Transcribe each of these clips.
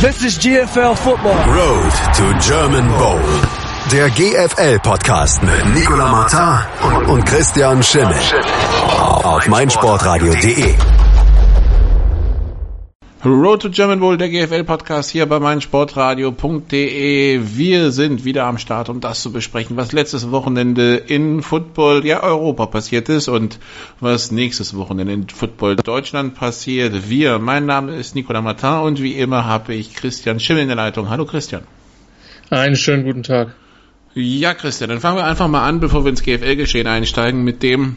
This is GFL Football. Road to German Bowl. Der GFL-Podcast mit Nicola Martin und Christian Schimmel. Auf meinsportradio.de. Road to German Bowl, der GFL-Podcast hier bei meinsportradio.de. Wir sind wieder am Start, um das zu besprechen, was letztes Wochenende in Football, ja Europa passiert ist und was nächstes Wochenende in Football Deutschland passiert. Wir, mein Name ist Nicolas Martin und wie immer habe ich Christian Schimmel in der Leitung. Hallo Christian. Einen schönen guten Tag. Ja, Christian, dann fangen wir einfach mal an, bevor wir ins GFL-Geschehen einsteigen, mit dem,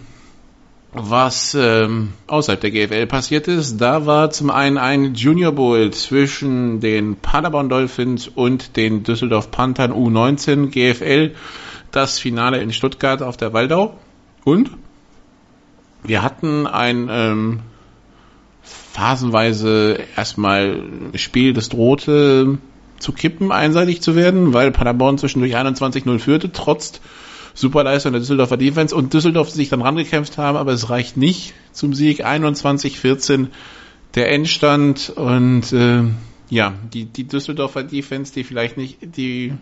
was ähm, außerhalb der GFL passiert ist. Da war zum einen ein Junior Bowl zwischen den Paderborn Dolphins und den Düsseldorf Panthern U19 GFL. Das Finale in Stuttgart auf der Waldau. Und wir hatten ein ähm, phasenweise erstmal Spiel, das drohte zu kippen, einseitig zu werden, weil Paderborn zwischendurch 21-0 führte, trotz Superleistung der Düsseldorfer Defense und Düsseldorf sich dann rangekämpft haben, aber es reicht nicht zum Sieg. 21-14 der Endstand und äh, ja, die, die Düsseldorfer Defense, die vielleicht nicht die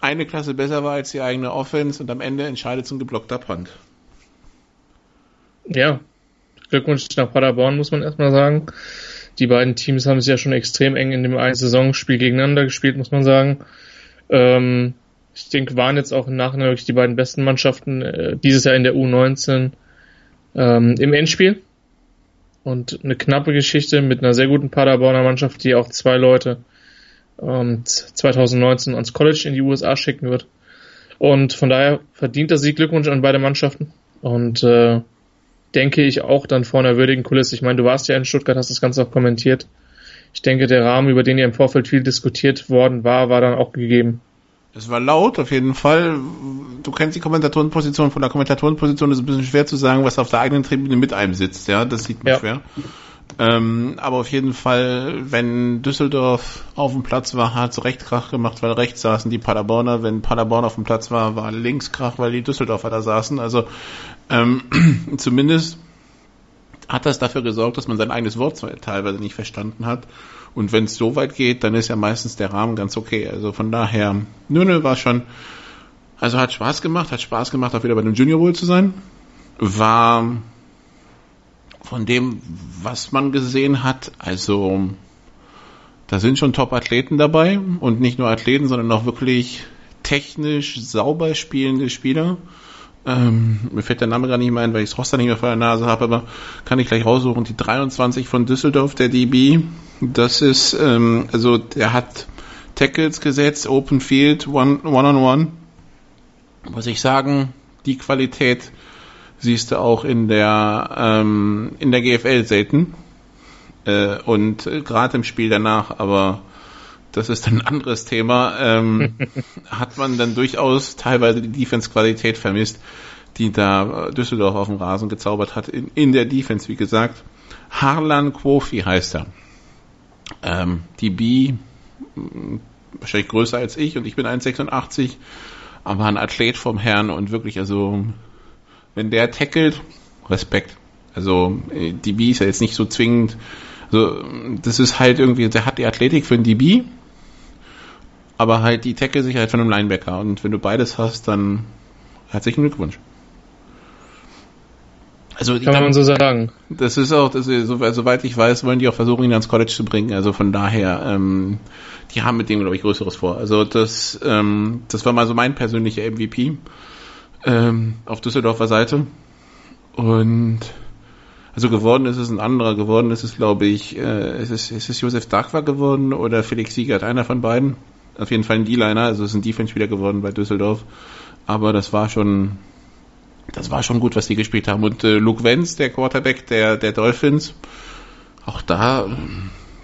eine Klasse besser war als die eigene Offense und am Ende entscheidet zum geblockter Punt. Ja, Glückwunsch nach Paderborn, muss man erstmal sagen. Die beiden Teams haben sich ja schon extrem eng in dem einen Saisonspiel gegeneinander gespielt, muss man sagen. Ähm, ich denke, waren jetzt auch im Nachhinein wirklich die beiden besten Mannschaften äh, dieses Jahr in der U19 ähm, im Endspiel. Und eine knappe Geschichte mit einer sehr guten Paderborner Mannschaft, die auch zwei Leute ähm, 2019 ans College in die USA schicken wird. Und von daher verdient das Sieg Glückwunsch an beide Mannschaften. Und äh, denke ich auch dann vor einer würdigen Kulisse. Ich meine, du warst ja in Stuttgart, hast das Ganze auch kommentiert. Ich denke, der Rahmen, über den ja im Vorfeld viel diskutiert worden war, war dann auch gegeben. Es war laut, auf jeden Fall. Du kennst die Kommentatorenposition. Von der Kommentatorenposition ist es ein bisschen schwer zu sagen, was auf der eigenen Tribüne mit einem sitzt. Ja, das sieht man ja. schwer. Ähm, aber auf jeden Fall, wenn Düsseldorf auf dem Platz war, hat es recht Krach gemacht, weil rechts saßen die Paderborner. Wenn Paderborn auf dem Platz war, war links Krach, weil die Düsseldorfer da saßen. Also ähm, zumindest hat das dafür gesorgt, dass man sein eigenes Wort teilweise nicht verstanden hat. Und wenn es so weit geht, dann ist ja meistens der Rahmen ganz okay. Also von daher, nö, nö, war schon, also hat Spaß gemacht, hat Spaß gemacht, auch wieder bei dem Junior Bowl zu sein. War von dem, was man gesehen hat, also da sind schon Top-Athleten dabei und nicht nur Athleten, sondern auch wirklich technisch sauber spielende Spieler. Ähm, mir fällt der Name gar nicht mehr ein, weil ich das Roster nicht mehr vor der Nase habe, aber kann ich gleich raussuchen. Die 23 von Düsseldorf, der DB, das ist, ähm, also der hat Tackles gesetzt, Open Field, One-on-One. -on -one. Muss ich sagen, die Qualität siehst du auch in der, ähm, in der GFL selten. Äh, und äh, gerade im Spiel danach, aber das ist ein anderes Thema, ähm, hat man dann durchaus teilweise die Defense-Qualität vermisst, die da Düsseldorf auf dem Rasen gezaubert hat, in, in der Defense, wie gesagt. Harlan Quofi heißt er. Ähm, die B, wahrscheinlich größer als ich und ich bin 1,86, aber ein Athlet vom Herrn und wirklich, also, wenn der tackelt, Respekt. Also, die B ist ja jetzt nicht so zwingend, also, das ist halt irgendwie, der hat die Athletik für ein DB, aber halt die Tackle-Sicherheit von einem Linebacker. Und wenn du beides hast, dann herzlichen Glückwunsch. Also kann glaub, man so sagen. Das ist auch, das ist, soweit ich weiß, wollen die auch versuchen, ihn ans College zu bringen. Also von daher, ähm, die haben mit dem, glaube ich, Größeres vor. Also das, ähm, das war mal so mein persönlicher MVP ähm, auf Düsseldorfer Seite. Und also geworden ist es ein anderer, geworden ist es, glaube ich, äh, ist es, ist es Josef Dagwa geworden oder Felix Siegert, einer von beiden auf jeden Fall ein D-Liner, also ist ein Defense-Spieler geworden bei Düsseldorf. Aber das war schon, das war schon gut, was die gespielt haben. Und äh, Luke Wenz, der Quarterback der, der Dolphins, auch da,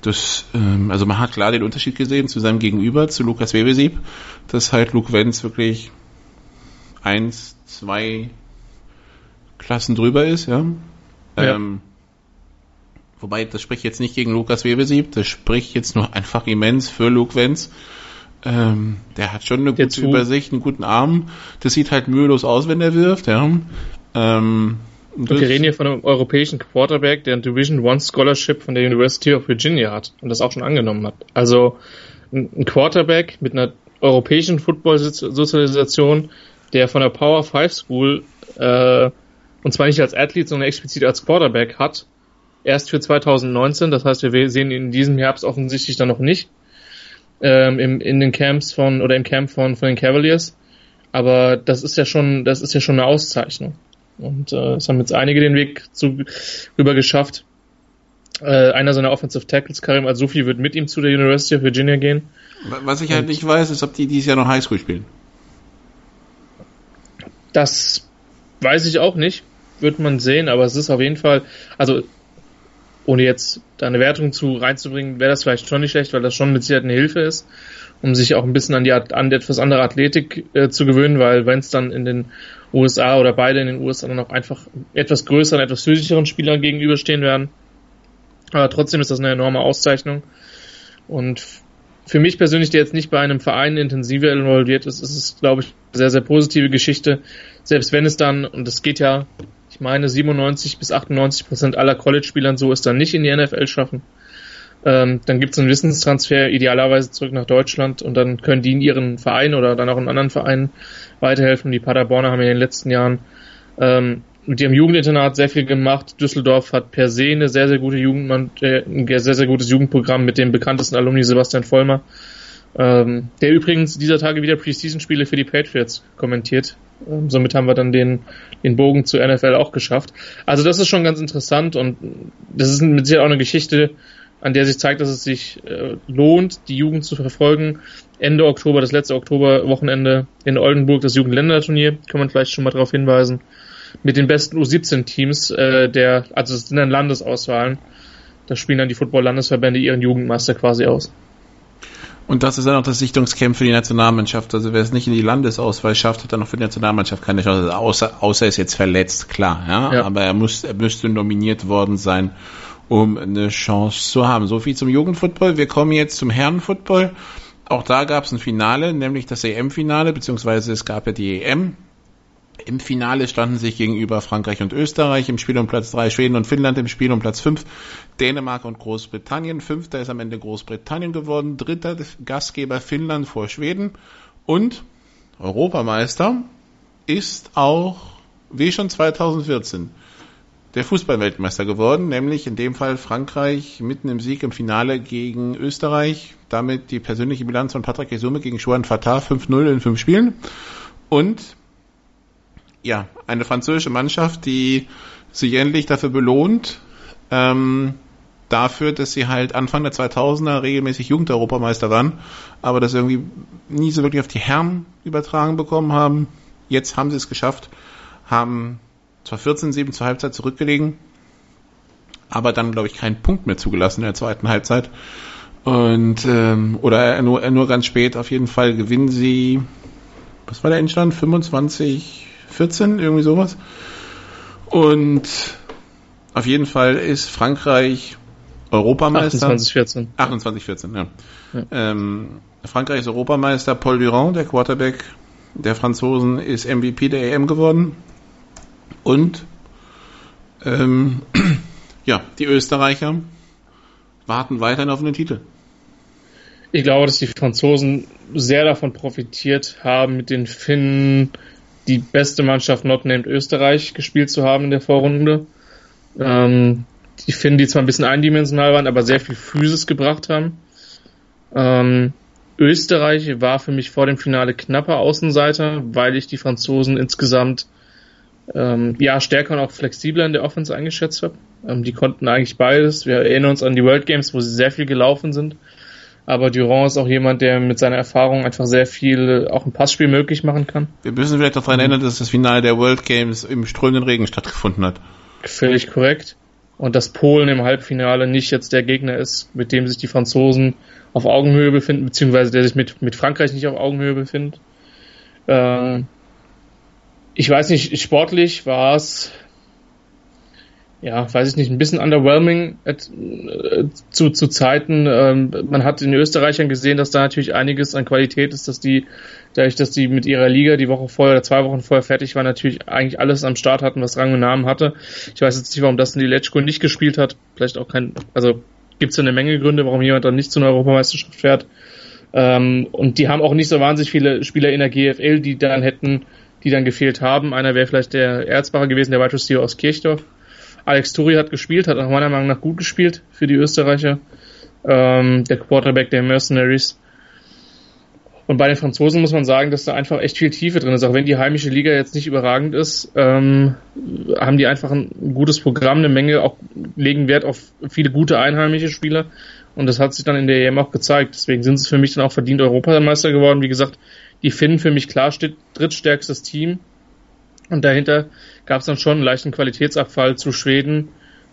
das, ähm, also man hat klar den Unterschied gesehen zu seinem Gegenüber, zu Lukas Webesieb, dass halt Luke Wenz wirklich eins, zwei Klassen drüber ist, ja. ja. Ähm, wobei, das spricht jetzt nicht gegen Lukas Webesieb, das spricht jetzt nur einfach immens für Luke Wenz. Ähm, der hat schon eine gute Übersicht, einen guten Arm. Das sieht halt mühelos aus, wenn er wirft, ja. Ähm, Und wir reden hier von einem europäischen Quarterback, der ein Division One Scholarship von der University of Virginia hat und das auch schon angenommen hat. Also ein Quarterback mit einer europäischen Football-Sozialisation, der von der Power 5 School äh, und zwar nicht als Athlet, sondern explizit als Quarterback hat, erst für 2019. Das heißt, wir sehen ihn in diesem Herbst offensichtlich dann noch nicht ähm, im, in den Camps von oder im Camp von, von den Cavaliers. Aber das ist ja schon, das ist ja schon eine Auszeichnung. Und äh, es haben jetzt einige den Weg zu, rüber geschafft. Äh, einer seiner Offensive Tackles, Karim Azufi, wird mit ihm zu der University of Virginia gehen. Was ich halt nicht weiß, ist, ob die dieses Jahr noch Highschool spielen. Das weiß ich auch nicht. Wird man sehen, aber es ist auf jeden Fall, also ohne jetzt da eine Wertung zu reinzubringen, wäre das vielleicht schon nicht schlecht, weil das schon mit Sicherheit eine Hilfe ist, um sich auch ein bisschen an die an etwas andere Athletik äh, zu gewöhnen, weil wenn es dann in den USA oder beide in den USA dann auch einfach etwas größeren, etwas physischeren Spielern gegenüberstehen werden. Aber trotzdem ist das eine enorme Auszeichnung. Und für mich persönlich, der jetzt nicht bei einem Verein intensiver involviert ist, ist es, glaube ich, eine sehr, sehr positive Geschichte. Selbst wenn es dann, und es geht ja, ich meine, 97 bis 98 Prozent aller College-Spielern so ist dann nicht in die NFL schaffen. Ähm, dann gibt es einen Wissenstransfer idealerweise zurück nach Deutschland und dann können die in ihren Verein oder dann auch in anderen Vereinen weiterhelfen. Die Paderborner haben in den letzten Jahren ähm, mit ihrem Jugendinternat sehr viel gemacht. Düsseldorf hat per se eine sehr, sehr gute Jugend, äh, ein sehr, sehr gutes Jugendprogramm mit dem bekanntesten Alumni Sebastian Vollmer, ähm, der übrigens dieser Tage wieder Preseason-Spiele für die Patriots kommentiert. Ähm, somit haben wir dann den, den Bogen zur NFL auch geschafft. Also das ist schon ganz interessant und das ist mit Sicherheit auch eine Geschichte, an der sich zeigt, dass es sich äh, lohnt, die Jugend zu verfolgen. Ende Oktober, das letzte Oktoberwochenende in Oldenburg, das Jugendländerturnier, kann man vielleicht schon mal darauf hinweisen mit den besten U17-Teams, äh, der, also es sind dann Landesauswahlen. Da spielen dann die Football-Landesverbände ihren Jugendmeister quasi aus. Und das ist dann auch das Sichtungscamp für die Nationalmannschaft. Also wer es nicht in die Landesauswahl schafft, hat dann auch für die Nationalmannschaft keine Chance. Außer, außer er ist jetzt verletzt, klar. Ja? ja. Aber er, muss, er müsste nominiert worden sein, um eine Chance zu haben. So viel zum Jugendfootball. Wir kommen jetzt zum Herrenfootball. Auch da gab es ein Finale, nämlich das EM-Finale, beziehungsweise es gab ja die EM im Finale standen sich gegenüber Frankreich und Österreich im Spiel um Platz 3, Schweden und Finnland im Spiel um Platz 5, Dänemark und Großbritannien. Fünfter ist am Ende Großbritannien geworden, dritter Gastgeber Finnland vor Schweden und Europameister ist auch, wie schon 2014, der Fußballweltmeister geworden, nämlich in dem Fall Frankreich mitten im Sieg im Finale gegen Österreich. Damit die persönliche Bilanz von Patrick Esume gegen Juan Fatah 5-0 in fünf Spielen. Und ja, eine französische Mannschaft, die sich endlich dafür belohnt, ähm, dafür, dass sie halt Anfang der 2000er regelmäßig Jugendeuropameister waren, aber das irgendwie nie so wirklich auf die Herren übertragen bekommen haben. Jetzt haben sie es geschafft, haben zwar 14-7 zur Halbzeit zurückgelegen, aber dann, glaube ich, keinen Punkt mehr zugelassen in der zweiten Halbzeit. Und ähm, oder nur, nur ganz spät auf jeden Fall gewinnen sie, was war der Endstand? 25 14, irgendwie sowas. Und auf jeden Fall ist Frankreich Europameister. 28, 14. 28, 14, ja. ja. Ähm, Frankreich ist Europameister. Paul Durand, der Quarterback der Franzosen, ist MVP der EM geworden. Und ähm, ja, die Österreicher warten weiterhin auf einen Titel. Ich glaube, dass die Franzosen sehr davon profitiert haben, mit den Finnen die beste Mannschaft not named Österreich gespielt zu haben in der Vorrunde. Ähm, ich finde, die zwar ein bisschen eindimensional waren, aber sehr viel Physis gebracht haben. Ähm, Österreich war für mich vor dem Finale knapper Außenseiter, weil ich die Franzosen insgesamt ähm, ja stärker und auch flexibler in der Offense eingeschätzt habe. Ähm, die konnten eigentlich beides. Wir erinnern uns an die World Games, wo sie sehr viel gelaufen sind. Aber Durand ist auch jemand, der mit seiner Erfahrung einfach sehr viel auch ein Passspiel möglich machen kann. Wir müssen vielleicht daran erinnern, dass das Finale der World Games im strömenden Regen stattgefunden hat. Völlig korrekt. Und dass Polen im Halbfinale nicht jetzt der Gegner ist, mit dem sich die Franzosen auf Augenhöhe befinden, beziehungsweise der sich mit, mit Frankreich nicht auf Augenhöhe befindet. Ähm, ich weiß nicht, sportlich war es ja, weiß ich nicht, ein bisschen underwhelming äh, zu, zu Zeiten. Ähm, man hat in Österreichern gesehen, dass da natürlich einiges an Qualität ist, dass die, dadurch, dass die mit ihrer Liga die Woche vorher oder zwei Wochen vorher fertig waren, natürlich eigentlich alles am Start hatten, was Rang und Namen hatte. Ich weiß jetzt nicht, warum das in die Letschko nicht gespielt hat. Vielleicht auch kein, also gibt es eine Menge Gründe, warum jemand dann nicht zu einer Europameisterschaft fährt. Ähm, und die haben auch nicht so wahnsinnig viele Spieler in der GFL, die dann hätten, die dann gefehlt haben. Einer wäre vielleicht der Erzbacher gewesen, der Wide Receiver aus Kirchdorf Alex Turi hat gespielt, hat auch meiner Meinung nach gut gespielt für die Österreicher. Ähm, der Quarterback der Mercenaries. Und bei den Franzosen muss man sagen, dass da einfach echt viel Tiefe drin ist. Auch wenn die heimische Liga jetzt nicht überragend ist, ähm, haben die einfach ein gutes Programm, eine Menge, auch legen Wert auf viele gute einheimische Spieler. Und das hat sich dann in der EM auch gezeigt. Deswegen sind sie für mich dann auch verdient Europameister geworden. Wie gesagt, die Finnen für mich klar steht drittstärkstes Team. Und dahinter gab es dann schon einen leichten Qualitätsabfall zu Schweden,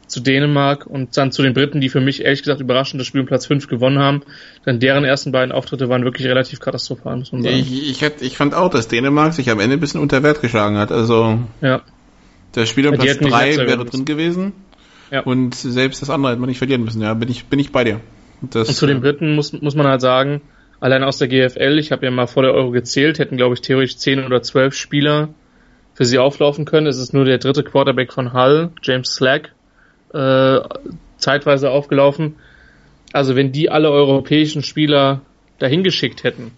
zu Dänemark und dann zu den Briten, die für mich ehrlich gesagt überraschend das Spiel um Platz 5 gewonnen haben. Denn deren ersten beiden Auftritte waren wirklich relativ katastrophal, muss man sagen. Ich, ich, ich fand auch, dass Dänemark sich am Ende ein bisschen unter Wert geschlagen hat. Also ja. das Spiel um ja, Platz 3 wäre drin gewesen. Ja. Und selbst das andere hätte man nicht verlieren müssen. Ja, bin ich, bin ich bei dir. Das, und zu den Briten muss, muss man halt sagen, allein aus der GFL, ich habe ja mal vor der Euro gezählt, hätten glaube ich theoretisch 10 oder 12 Spieler für sie auflaufen können. Es ist nur der dritte Quarterback von Hull, James Slack, äh, zeitweise aufgelaufen. Also wenn die alle europäischen Spieler dahin geschickt hätten,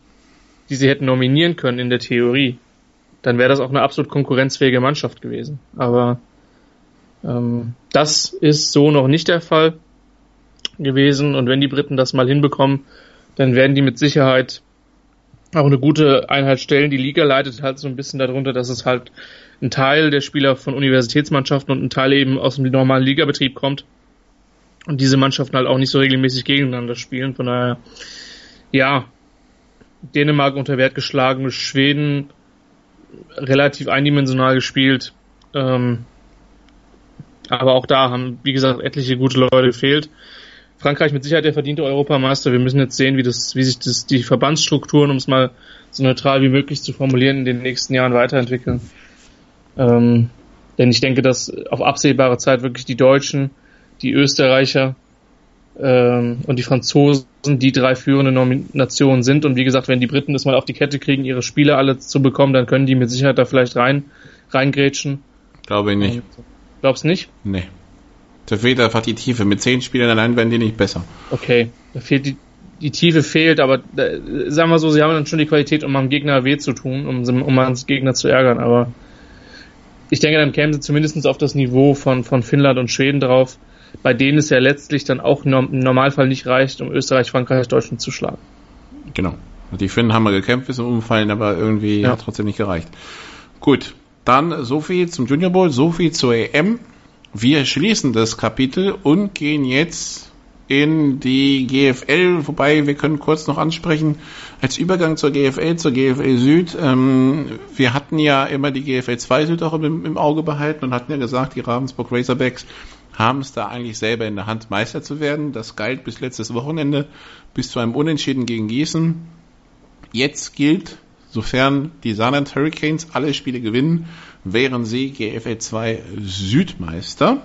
die sie hätten nominieren können in der Theorie, dann wäre das auch eine absolut konkurrenzfähige Mannschaft gewesen. Aber ähm, das ist so noch nicht der Fall gewesen. Und wenn die Briten das mal hinbekommen, dann werden die mit Sicherheit auch eine gute Einheit stellen. Die Liga leidet halt so ein bisschen darunter, dass es halt ein Teil der Spieler von Universitätsmannschaften und ein Teil eben aus dem normalen Ligabetrieb kommt. Und diese Mannschaften halt auch nicht so regelmäßig gegeneinander spielen. Von daher, ja, Dänemark unter Wert geschlagen, Schweden relativ eindimensional gespielt. Ähm, aber auch da haben, wie gesagt, etliche gute Leute gefehlt. Frankreich mit Sicherheit der verdiente Europameister. Wir müssen jetzt sehen, wie, das, wie sich das, die Verbandsstrukturen, um es mal so neutral wie möglich zu formulieren, in den nächsten Jahren weiterentwickeln. Ähm, denn ich denke, dass auf absehbare Zeit wirklich die Deutschen, die Österreicher ähm, und die Franzosen die drei führenden Nominationen sind. Und wie gesagt, wenn die Briten das mal auf die Kette kriegen, ihre Spiele alle zu bekommen, dann können die mit Sicherheit da vielleicht rein reingrätschen. Glaube ich nicht. Glaubst nicht? Nee. Da fehlt einfach die Tiefe. Mit zehn Spielern allein werden die nicht besser. Okay, da fehlt die, die Tiefe fehlt, aber äh, sagen wir so, sie haben dann schon die Qualität, um am Gegner weh zu tun, um, um am Gegner zu ärgern, aber ich denke, dann kämen sie zumindest auf das Niveau von, von Finnland und Schweden drauf, bei denen es ja letztlich dann auch im Normalfall nicht reicht, um Österreich, Frankreich, Deutschland zu schlagen. Genau. Die Finnen haben mal gekämpft bis zum Umfallen, aber irgendwie ja. hat trotzdem nicht gereicht. Gut, dann so viel zum Junior Bowl, so viel zur EM. Wir schließen das Kapitel und gehen jetzt in die GFL, wobei wir können kurz noch ansprechen, als Übergang zur GFL, zur GFL Süd, ähm, wir hatten ja immer die GFL 2 Süd auch im, im Auge behalten und hatten ja gesagt, die Ravensburg Razorbacks haben es da eigentlich selber in der Hand, Meister zu werden. Das galt bis letztes Wochenende, bis zu einem Unentschieden gegen Gießen. Jetzt gilt, sofern die Saarland Hurricanes alle Spiele gewinnen, wären sie GFL 2 Südmeister.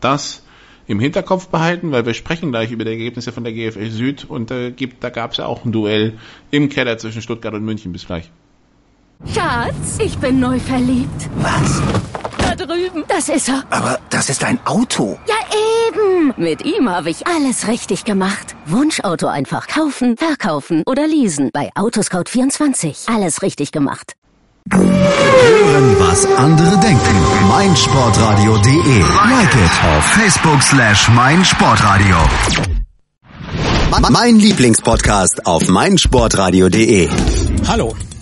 Das im Hinterkopf behalten, weil wir sprechen gleich über die Ergebnisse von der GFL Süd und äh, gibt, da gab es ja auch ein Duell im Keller zwischen Stuttgart und München. Bis gleich. Schatz, ich bin neu verliebt. Was? Da drüben. Das ist er. Aber das ist ein Auto. Ja, eben. Mit ihm habe ich alles richtig gemacht. Wunschauto einfach kaufen, verkaufen oder leasen. Bei Autoscout24. Alles richtig gemacht. Hören, was andere denken. meinsportradio.de. Like it auf Facebook slash meinsportradio. Mein Lieblingspodcast auf meinsportradio.de. Hallo.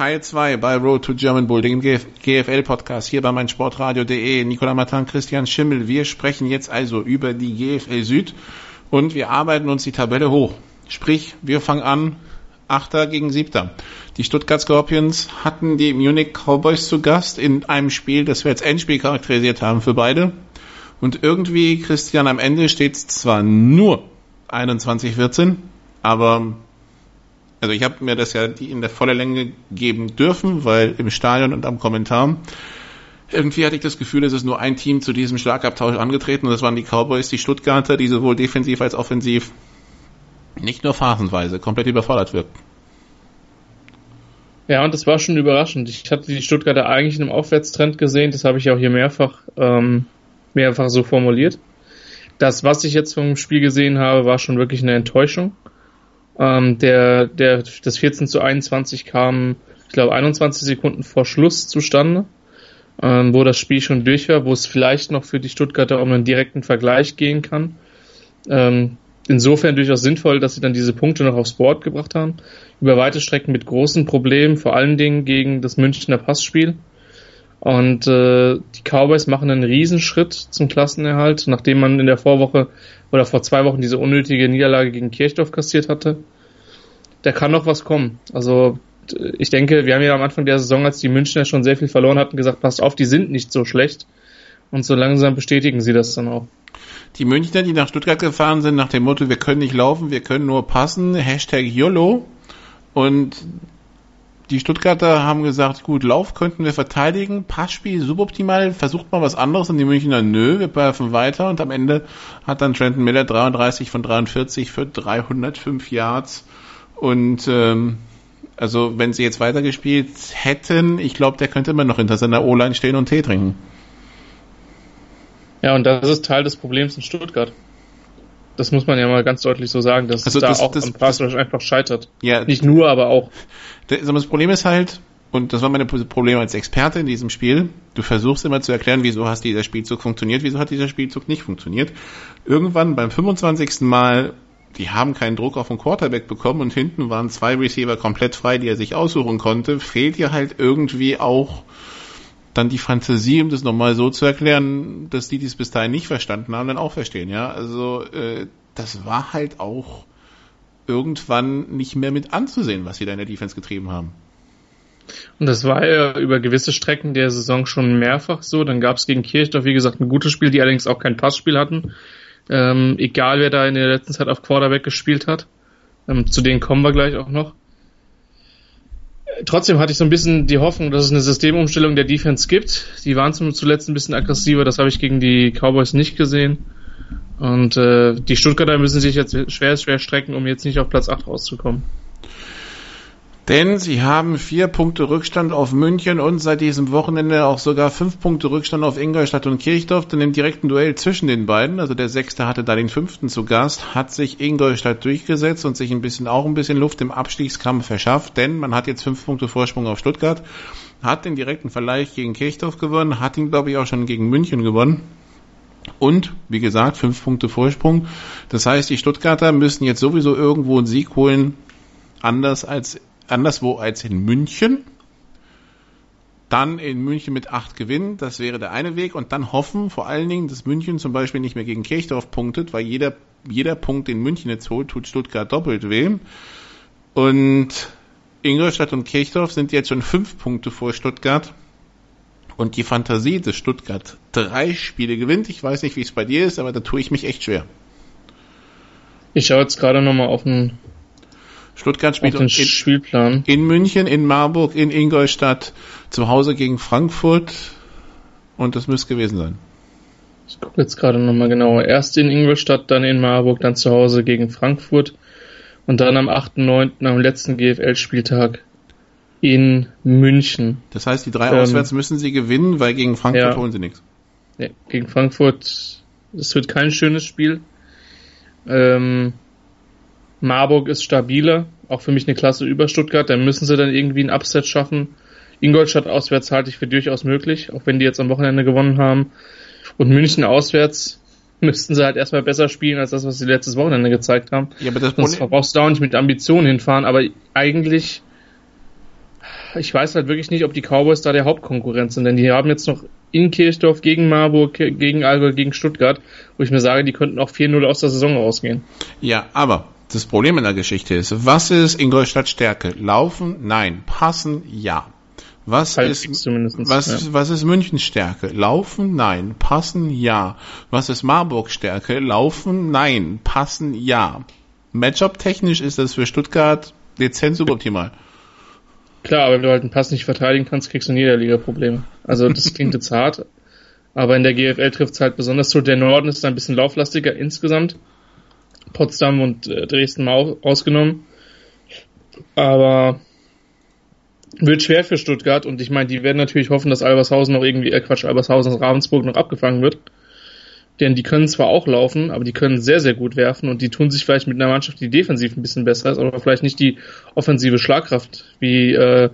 Teil 2 bei Road to German Bull, dem GFL-Podcast hier bei meinsportradio.de. Nicola Matan, Christian Schimmel. Wir sprechen jetzt also über die GFL Süd und wir arbeiten uns die Tabelle hoch. Sprich, wir fangen an, Achter gegen Siebter. Die Stuttgart Scorpions hatten die Munich Cowboys zu Gast in einem Spiel, das wir als Endspiel charakterisiert haben für beide. Und irgendwie, Christian, am Ende steht es zwar nur 21-14, aber also ich habe mir das ja in der voller Länge geben dürfen, weil im Stadion und am Kommentar irgendwie hatte ich das Gefühl, es ist nur ein Team zu diesem Schlagabtausch angetreten und das waren die Cowboys, die Stuttgarter, die sowohl defensiv als offensiv nicht nur phasenweise komplett überfordert wirkten. Ja, und das war schon überraschend. Ich hatte die Stuttgarter eigentlich in einem Aufwärtstrend gesehen, das habe ich auch hier mehrfach, ähm, mehrfach so formuliert. Das, was ich jetzt vom Spiel gesehen habe, war schon wirklich eine Enttäuschung. Ähm, der, der, das 14 zu 21 kam, ich glaube, 21 Sekunden vor Schluss zustande, ähm, wo das Spiel schon durch war, wo es vielleicht noch für die Stuttgarter um einen direkten Vergleich gehen kann. Ähm, insofern durchaus sinnvoll, dass sie dann diese Punkte noch aufs Board gebracht haben. Über weite Strecken mit großen Problemen, vor allen Dingen gegen das Münchner Passspiel. Und äh, die Cowboys machen einen Riesenschritt zum Klassenerhalt, nachdem man in der Vorwoche oder vor zwei Wochen diese unnötige Niederlage gegen Kirchdorf kassiert hatte. Da kann noch was kommen. Also ich denke, wir haben ja am Anfang der Saison, als die Münchner schon sehr viel verloren hatten, gesagt, passt auf, die sind nicht so schlecht. Und so langsam bestätigen sie das dann auch. Die Münchner, die nach Stuttgart gefahren sind, nach dem Motto, wir können nicht laufen, wir können nur passen, Hashtag YOLO. Und die Stuttgarter haben gesagt, gut, Lauf könnten wir verteidigen, Passspiel suboptimal, versucht mal was anderes und die Münchner, nö, wir werfen weiter und am Ende hat dann Trenton Miller 33 von 43 für 305 Yards und ähm, also wenn sie jetzt weitergespielt hätten, ich glaube, der könnte immer noch hinter seiner O-Line stehen und Tee trinken. Ja, und das ist Teil des Problems in Stuttgart. Das muss man ja mal ganz deutlich so sagen, dass also es da das, auch das, am Pass einfach scheitert. Ja, Nicht nur, aber auch. Das Problem ist halt, und das war mein Problem als Experte in diesem Spiel, du versuchst immer zu erklären, wieso hast dieser Spielzug funktioniert, wieso hat dieser Spielzug nicht funktioniert. Irgendwann beim 25. Mal, die haben keinen Druck auf den Quarterback bekommen und hinten waren zwei Receiver komplett frei, die er sich aussuchen konnte, fehlt dir halt irgendwie auch dann die Fantasie, um das nochmal so zu erklären, dass die, die es bis dahin nicht verstanden haben, dann auch verstehen, ja. Also äh, das war halt auch irgendwann nicht mehr mit anzusehen, was sie da in der Defense getrieben haben. Und das war ja über gewisse Strecken der Saison schon mehrfach so. Dann gab es gegen Kirchdorf, wie gesagt, ein gutes Spiel, die allerdings auch kein Passspiel hatten. Ähm, egal, wer da in der letzten Zeit auf Quarterback gespielt hat. Ähm, zu denen kommen wir gleich auch noch trotzdem hatte ich so ein bisschen die Hoffnung, dass es eine Systemumstellung der Defense gibt. Die waren zum zuletzt ein bisschen aggressiver, das habe ich gegen die Cowboys nicht gesehen. Und äh, die Stuttgarter müssen sich jetzt schwer, schwer strecken, um jetzt nicht auf Platz 8 rauszukommen. Denn sie haben vier Punkte Rückstand auf München und seit diesem Wochenende auch sogar fünf Punkte Rückstand auf Ingolstadt und Kirchdorf. Denn im direkten Duell zwischen den beiden, also der Sechste hatte da den Fünften zu Gast, hat sich Ingolstadt durchgesetzt und sich ein bisschen auch ein bisschen Luft im Abstiegskampf verschafft. Denn man hat jetzt fünf Punkte Vorsprung auf Stuttgart, hat den direkten Vergleich gegen Kirchdorf gewonnen, hat ihn glaube ich auch schon gegen München gewonnen. Und, wie gesagt, fünf Punkte Vorsprung. Das heißt, die Stuttgarter müssen jetzt sowieso irgendwo einen Sieg holen, anders als anderswo als in München. Dann in München mit acht gewinnen, das wäre der eine Weg. Und dann hoffen vor allen Dingen, dass München zum Beispiel nicht mehr gegen Kirchdorf punktet, weil jeder, jeder Punkt, den München jetzt holt, tut Stuttgart doppelt weh. Und Ingolstadt und Kirchdorf sind jetzt schon fünf Punkte vor Stuttgart. Und die Fantasie, dass Stuttgart drei Spiele gewinnt, ich weiß nicht, wie es bei dir ist, aber da tue ich mich echt schwer. Ich schaue jetzt gerade nochmal auf den Stuttgart spielt in, Spielplan. in München, in Marburg, in Ingolstadt, zu Hause gegen Frankfurt und das müsste gewesen sein. Ich gucke jetzt gerade nochmal genauer. Erst in Ingolstadt, dann in Marburg, dann zu Hause gegen Frankfurt und dann am 8.9. am letzten GFL-Spieltag in München. Das heißt, die drei ähm, auswärts müssen sie gewinnen, weil gegen Frankfurt ja, holen sie nichts. Nee, gegen Frankfurt, es wird kein schönes Spiel. Ähm, Marburg ist stabiler, auch für mich eine Klasse über Stuttgart. Da müssen sie dann irgendwie ein Upset schaffen. Ingolstadt auswärts halte ich für durchaus möglich, auch wenn die jetzt am Wochenende gewonnen haben. Und München auswärts müssten sie halt erstmal besser spielen als das, was sie letztes Wochenende gezeigt haben. Ja, aber das Sonst brauchst du da auch nicht mit Ambitionen hinfahren, aber eigentlich ich weiß halt wirklich nicht, ob die Cowboys da der Hauptkonkurrent sind, denn die haben jetzt noch in Kirchdorf gegen Marburg, gegen Allgäu, gegen Stuttgart, wo ich mir sage, die könnten auch 4-0 aus der Saison rausgehen. Ja, aber das Problem in der Geschichte ist, was ist Ingolstadt Stärke? Laufen? Nein. Passen? Ja. Was ist, was, ja. was ist München Stärke? Laufen? Nein. Passen? Ja. Was ist Marburg Stärke? Laufen? Nein. Passen? Ja. Matchup technisch ist das für Stuttgart dezent suboptimal. Klar, aber wenn du halt einen Pass nicht verteidigen kannst, kriegst du in jeder Liga Probleme. Also das klingt jetzt hart, aber in der GFL trifft es halt besonders so. Der Norden ist ein bisschen lauflastiger insgesamt. Potsdam und äh, Dresden mal ausgenommen. Aber wird schwer für Stuttgart und ich meine, die werden natürlich hoffen, dass Albershausen noch irgendwie, äh Quatsch, Albershausen aus Ravensburg noch abgefangen wird. Denn die können zwar auch laufen, aber die können sehr, sehr gut werfen und die tun sich vielleicht mit einer Mannschaft, die defensiv ein bisschen besser ist, aber vielleicht nicht die offensive Schlagkraft, wie, äh,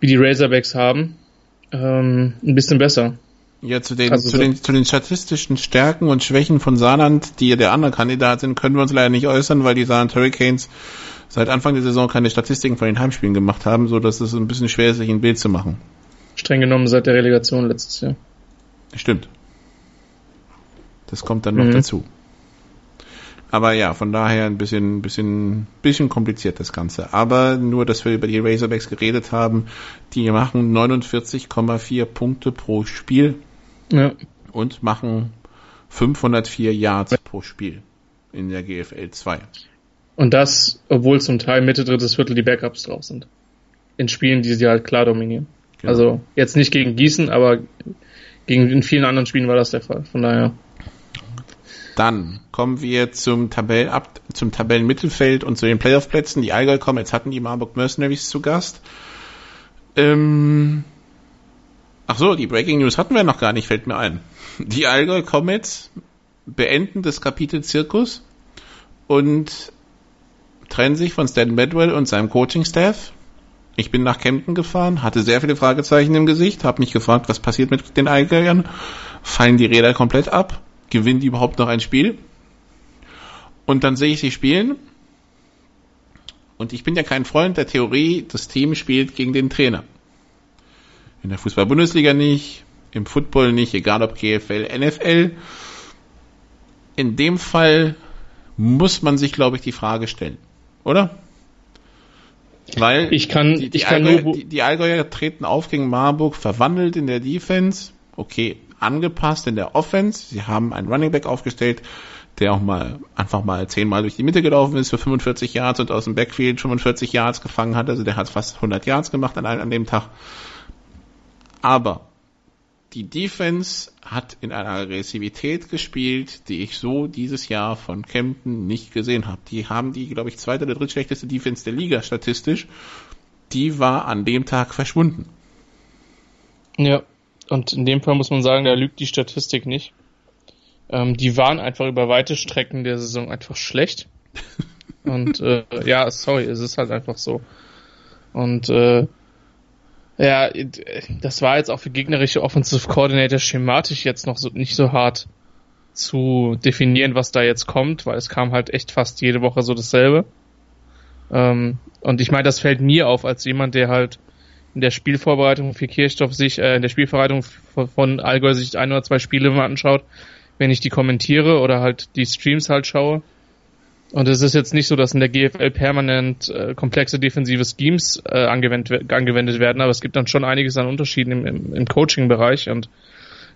wie die Razorbacks haben, ähm, ein bisschen besser. Ja, zu den, also zu, so den, zu den statistischen Stärken und Schwächen von Saarland, die ja der andere Kandidat sind, können wir uns leider nicht äußern, weil die Saarland Hurricanes seit Anfang der Saison keine Statistiken von den Heimspielen gemacht haben, so dass es ein bisschen schwer ist, sich ein Bild zu machen. Streng genommen seit der Relegation letztes Jahr. Stimmt. Das kommt dann noch mhm. dazu. Aber ja, von daher ein bisschen, bisschen, bisschen kompliziert das Ganze. Aber nur, dass wir über die Razorbacks geredet haben, die machen 49,4 Punkte pro Spiel ja. und machen 504 Yards pro Spiel in der GFL 2. Und das, obwohl zum Teil Mitte drittes Viertel die Backups drauf sind. In Spielen, die sie halt klar dominieren. Genau. Also jetzt nicht gegen Gießen, aber gegen in vielen anderen Spielen war das der Fall. Von daher. Dann kommen wir zum, Tabell ab, zum Tabellenmittelfeld und zu den Playoff-Plätzen. Die Allgäu kommen, jetzt hatten die Marburg Mercenaries zu Gast. Ähm, ach so, die Breaking News hatten wir noch gar nicht, fällt mir ein. Die Allgäu Comets beenden das Kapitel Zirkus und trennen sich von Stan Bedwell und seinem Coaching-Staff. Ich bin nach Kempten gefahren, hatte sehr viele Fragezeichen im Gesicht, habe mich gefragt, was passiert mit den Allgäuern. Fallen die Räder komplett ab? gewinnen die überhaupt noch ein Spiel? Und dann sehe ich sie spielen. Und ich bin ja kein Freund der Theorie, das Team spielt gegen den Trainer. In der Fußball-Bundesliga nicht, im Football nicht, egal ob GFL, NFL. In dem Fall muss man sich, glaube ich, die Frage stellen. Oder? Weil ich kann, die, die, ich kann Allgäuer, die, die Allgäuer treten auf gegen Marburg, verwandelt in der Defense. Okay, angepasst in der Offense. Sie haben einen Running Back aufgestellt, der auch mal einfach mal zehnmal durch die Mitte gelaufen ist für 45 Yards und aus dem Backfield 45 Yards gefangen hat. Also der hat fast 100 Yards gemacht an, an dem Tag. Aber die Defense hat in einer Aggressivität gespielt, die ich so dieses Jahr von Kempten nicht gesehen habe. Die haben die, glaube ich, zweite oder drittschlechteste Defense der Liga statistisch. Die war an dem Tag verschwunden. Ja, und in dem Fall muss man sagen, da lügt die Statistik nicht. Ähm, die waren einfach über weite Strecken der Saison einfach schlecht. Und äh, ja, sorry, es ist halt einfach so. Und äh, ja, das war jetzt auch für gegnerische Offensive Coordinator schematisch jetzt noch so nicht so hart zu definieren, was da jetzt kommt, weil es kam halt echt fast jede Woche so dasselbe. Ähm, und ich meine, das fällt mir auf als jemand, der halt in der Spielvorbereitung für Kirchdorf sich, äh, in der Spielvorbereitung von Allgäu sich ein oder zwei Spiele mal anschaut, wenn ich die kommentiere oder halt die Streams halt schaue. Und es ist jetzt nicht so, dass in der GFL permanent äh, komplexe defensive Schemes äh, angewendet, angewendet werden, aber es gibt dann schon einiges an Unterschieden im, im, im Coaching-Bereich. Und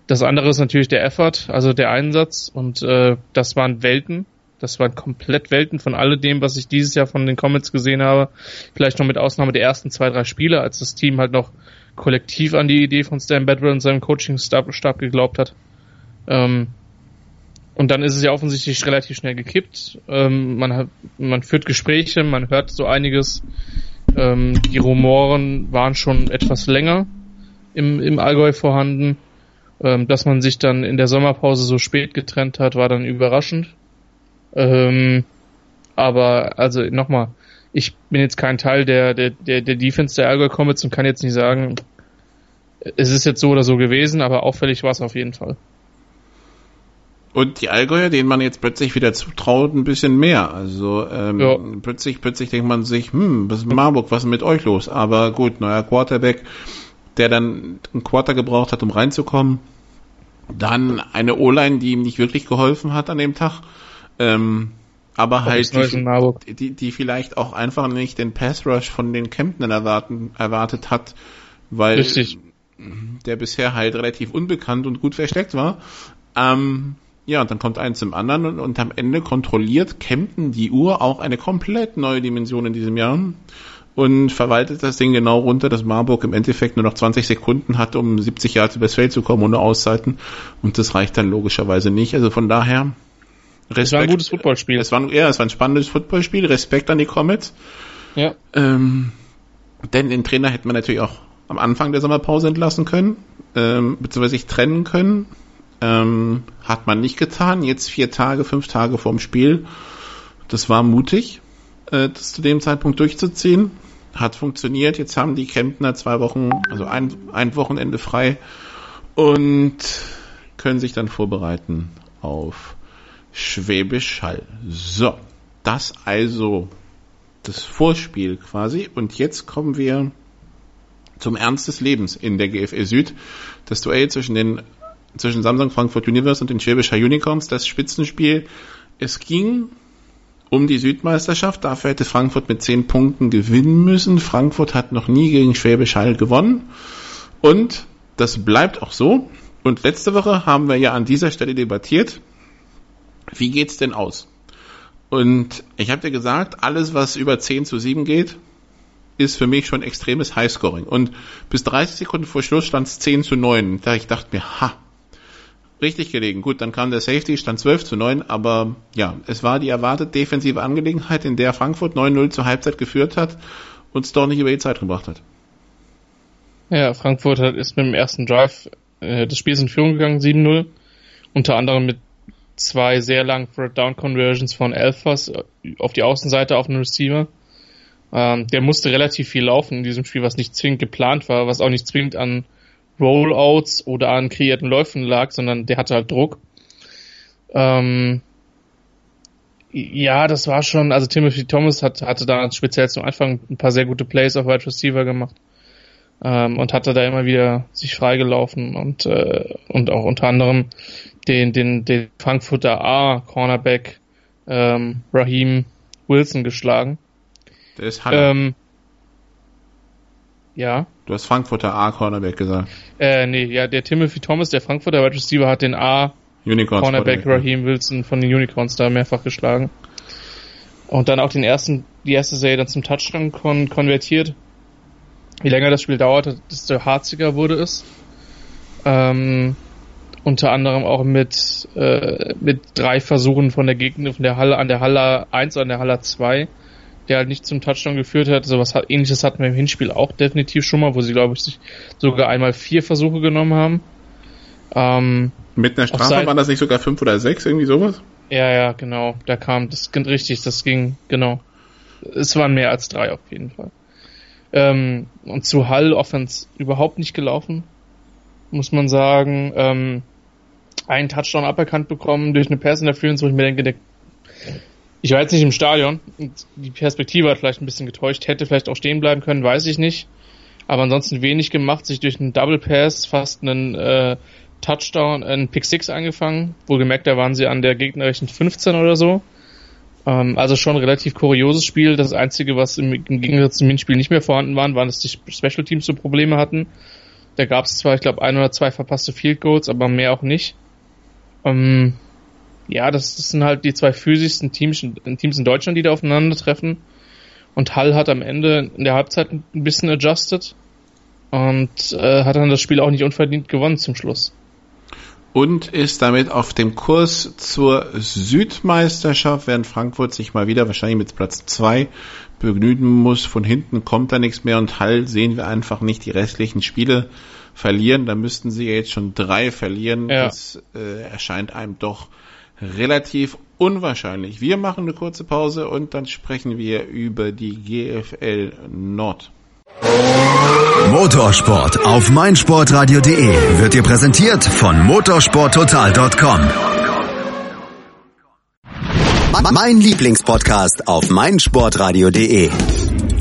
das andere ist natürlich der Effort, also der Einsatz. Und äh, das waren Welten. Das waren komplett Welten von alledem, was ich dieses Jahr von den Comets gesehen habe. Vielleicht noch mit Ausnahme der ersten zwei, drei Spiele, als das Team halt noch kollektiv an die Idee von Stan Bedwell und seinem Coaching-Stab geglaubt hat. Ähm, und dann ist es ja offensichtlich relativ schnell gekippt. Ähm, man, hat, man führt Gespräche, man hört so einiges. Ähm, die Rumoren waren schon etwas länger im, im Allgäu vorhanden. Ähm, dass man sich dann in der Sommerpause so spät getrennt hat, war dann überraschend. Ähm, aber also nochmal, ich bin jetzt kein Teil der, der, der, der Defense der Allgäu Comets und kann jetzt nicht sagen, es ist jetzt so oder so gewesen, aber auffällig war es auf jeden Fall. Und die Allgäuer, denen man jetzt plötzlich wieder zutraut, ein bisschen mehr. Also ähm, ja. plötzlich, plötzlich denkt man sich, hm, was ist Marburg, was ist mit euch los? Aber gut, neuer Quarterback, der dann einen Quarter gebraucht hat, um reinzukommen. Dann eine O-Line, die ihm nicht wirklich geholfen hat an dem Tag. Ähm, aber halt die, die, die vielleicht auch einfach nicht den Pass Rush von den Kemptnern erwarten, erwartet hat, weil Richtig. der bisher halt relativ unbekannt und gut versteckt war. Ähm, ja, und dann kommt eins zum anderen und, und am Ende kontrolliert Kempten die Uhr auch eine komplett neue Dimension in diesem Jahr und verwaltet das Ding genau runter, dass Marburg im Endeffekt nur noch 20 Sekunden hat, um 70 Jahre übers Feld zu kommen ohne Auszeiten. Und das reicht dann logischerweise nicht. Also von daher. Respekt. Es war ein gutes Footballspiel. Es war, ja, es war ein spannendes Footballspiel. Respekt an die Comets. Ja. Ähm, denn den Trainer hätte man natürlich auch am Anfang der Sommerpause entlassen können, ähm, beziehungsweise sich trennen können. Ähm, hat man nicht getan. Jetzt vier Tage, fünf Tage vorm Spiel. Das war mutig, äh, das zu dem Zeitpunkt durchzuziehen. Hat funktioniert. Jetzt haben die Kemptner zwei Wochen, also ein, ein Wochenende frei und können sich dann vorbereiten auf Schwäbisch Hall. So, das also das Vorspiel quasi. Und jetzt kommen wir zum Ernst des Lebens in der GFL Süd. Das Duell zwischen den zwischen Samsung Frankfurt Universe und den Schwäbischer Unicorns, das Spitzenspiel. Es ging um die Südmeisterschaft. Dafür hätte Frankfurt mit zehn Punkten gewinnen müssen. Frankfurt hat noch nie gegen Schwäbisch Hall gewonnen. Und das bleibt auch so. Und letzte Woche haben wir ja an dieser Stelle debattiert, wie geht's denn aus? Und ich habe dir gesagt, alles, was über 10 zu 7 geht, ist für mich schon extremes Highscoring. Und bis 30 Sekunden vor Schluss stand es 10 zu 9. Da ich dachte mir, ha, richtig gelegen. Gut, dann kam der Safety, stand 12 zu 9, aber ja, es war die erwartete defensive Angelegenheit, in der Frankfurt 9-0 zur Halbzeit geführt hat und es doch nicht über die Zeit gebracht hat. Ja, Frankfurt ist mit dem ersten Drive äh, des Spiels in Führung gegangen, 7-0. Unter anderem mit zwei sehr langen Third Down Conversions von Elfers äh, auf die Außenseite auf den Receiver. Ähm, der musste relativ viel laufen in diesem Spiel, was nicht zwingend geplant war, was auch nicht zwingend an Rollouts oder an kreierten Läufen lag, sondern der hatte halt Druck. Ähm, ja, das war schon, also Timothy Thomas hat, hatte da speziell zum Anfang ein paar sehr gute Plays auf Wide Receiver gemacht ähm, und hatte da immer wieder sich freigelaufen und, äh, und auch unter anderem den, den, den Frankfurter A Cornerback ähm, Raheem Wilson geschlagen. Der ist Halle. Ähm, ja. Du hast Frankfurter A-Cornerback gesagt. Äh, nee, ja, der Timothy Thomas, der Frankfurter Wide Receiver, hat den A Unicorns Cornerback Raheem Wilson von den Unicorns da mehrfach geschlagen. Und dann auch den ersten, die erste Serie dann zum Touchdown kon konvertiert. Je länger das Spiel dauerte, desto harziger wurde es. Ähm, unter anderem auch mit, äh, mit drei Versuchen von der Gegner, von der Halle, an der Halle 1 und an der Halle 2 der halt nicht zum Touchdown geführt hat. So was ähnliches hatten wir im Hinspiel auch definitiv schon mal, wo sie, glaube ich, sich sogar einmal vier Versuche genommen haben. Ähm, Mit einer Strafe waren das nicht sogar fünf oder sechs, irgendwie sowas? Ja, ja, genau. Da kam, das ging richtig, das ging, genau. Es waren mehr als drei auf jeden Fall. Ähm, und zu Hall Offense überhaupt nicht gelaufen, muss man sagen. Ähm, einen Touchdown aberkannt bekommen durch eine Pass Interference, wo ich mir denke, der ich war jetzt nicht im Stadion. Die Perspektive hat vielleicht ein bisschen getäuscht. Hätte vielleicht auch stehen bleiben können, weiß ich nicht. Aber ansonsten wenig gemacht, sich durch einen Double Pass fast einen äh, Touchdown, einen Pick Six angefangen. Wohlgemerkt, da waren sie an der gegnerischen 15 oder so. Ähm, also schon relativ kurioses Spiel. Das Einzige, was im, im Gegensatz zum Hinspiel nicht mehr vorhanden waren, waren, dass die Special Teams so Probleme hatten. Da gab es zwar, ich glaube, ein oder zwei verpasste Field Goals, aber mehr auch nicht. Ähm, ja, das, das sind halt die zwei physischsten Teams, Teams in Deutschland, die da aufeinandertreffen. Und Hall hat am Ende in der Halbzeit ein bisschen adjusted und äh, hat dann das Spiel auch nicht unverdient gewonnen zum Schluss. Und ist damit auf dem Kurs zur Südmeisterschaft, während Frankfurt sich mal wieder wahrscheinlich mit Platz zwei begnügen muss. Von hinten kommt da nichts mehr und Hall sehen wir einfach nicht die restlichen Spiele verlieren. Da müssten sie jetzt schon drei verlieren. Ja. Das äh, erscheint einem doch relativ unwahrscheinlich. Wir machen eine kurze Pause und dann sprechen wir über die GFL Nord. Motorsport auf meinsportradio.de wird dir präsentiert von motorsporttotal.com. Mein Lieblingspodcast auf meinsportradio.de.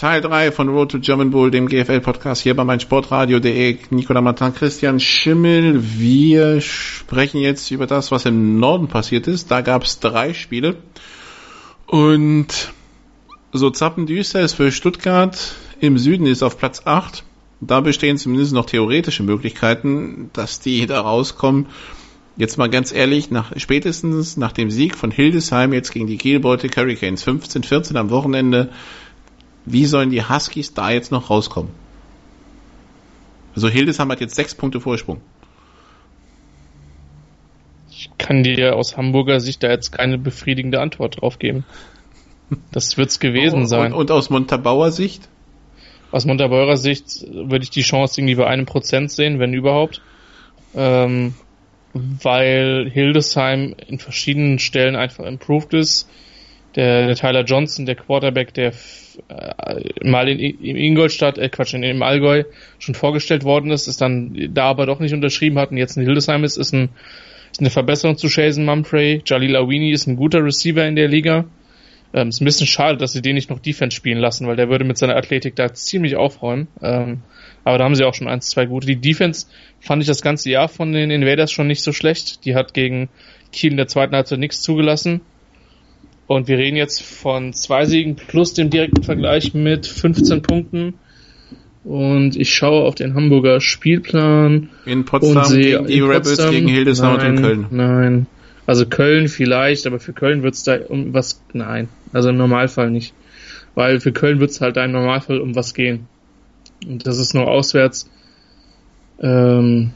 Teil 3 von Road to German Bull, dem GFL-Podcast hier bei meinsportradio.de. Nicola Martin, Christian Schimmel. Wir sprechen jetzt über das, was im Norden passiert ist. Da gab es drei Spiele. Und so zappendüster ist für Stuttgart im Süden ist auf Platz 8. Da bestehen zumindest noch theoretische Möglichkeiten, dass die da rauskommen. Jetzt mal ganz ehrlich, nach, spätestens nach dem Sieg von Hildesheim jetzt gegen die Kielbeute Hurricanes 15-14 am Wochenende wie sollen die Huskies da jetzt noch rauskommen? Also Hildesheim hat jetzt sechs Punkte Vorsprung. Ich kann dir aus Hamburger Sicht da jetzt keine befriedigende Antwort drauf geben. Das wird's gewesen sein. Und, und aus Montabauer Sicht? Aus Montabauer Sicht würde ich die Chance irgendwie bei einem Prozent sehen, wenn überhaupt. Ähm, weil Hildesheim in verschiedenen Stellen einfach improved ist. Der, der Tyler Johnson, der Quarterback, der äh, mal in, in Ingolstadt, äh Quatsch, in, im Allgäu schon vorgestellt worden ist, ist dann da aber doch nicht unterschrieben hat und jetzt in Hildesheim ist, ist, ein, ist eine Verbesserung zu Jason Mumfrey. Jalil Awini ist ein guter Receiver in der Liga. Ähm, ist ein bisschen schade, dass sie den nicht noch Defense spielen lassen, weil der würde mit seiner Athletik da ziemlich aufräumen. Ähm, aber da haben sie auch schon eins, zwei gute. Die Defense fand ich das ganze Jahr von den Invaders schon nicht so schlecht. Die hat gegen Kiel in der zweiten Halbzeit nichts zugelassen. Und wir reden jetzt von zwei Siegen plus dem direkten Vergleich mit 15 Punkten. Und ich schaue auf den Hamburger Spielplan. In Potsdam und sehe gegen die Rebels, Potsdam, gegen Hildesheim und in Köln. Nein. Also Köln vielleicht, aber für Köln wird's da um was, nein. Also im Normalfall nicht. Weil für Köln wird's halt da im Normalfall um was gehen. Und das ist nur auswärts. Ähm,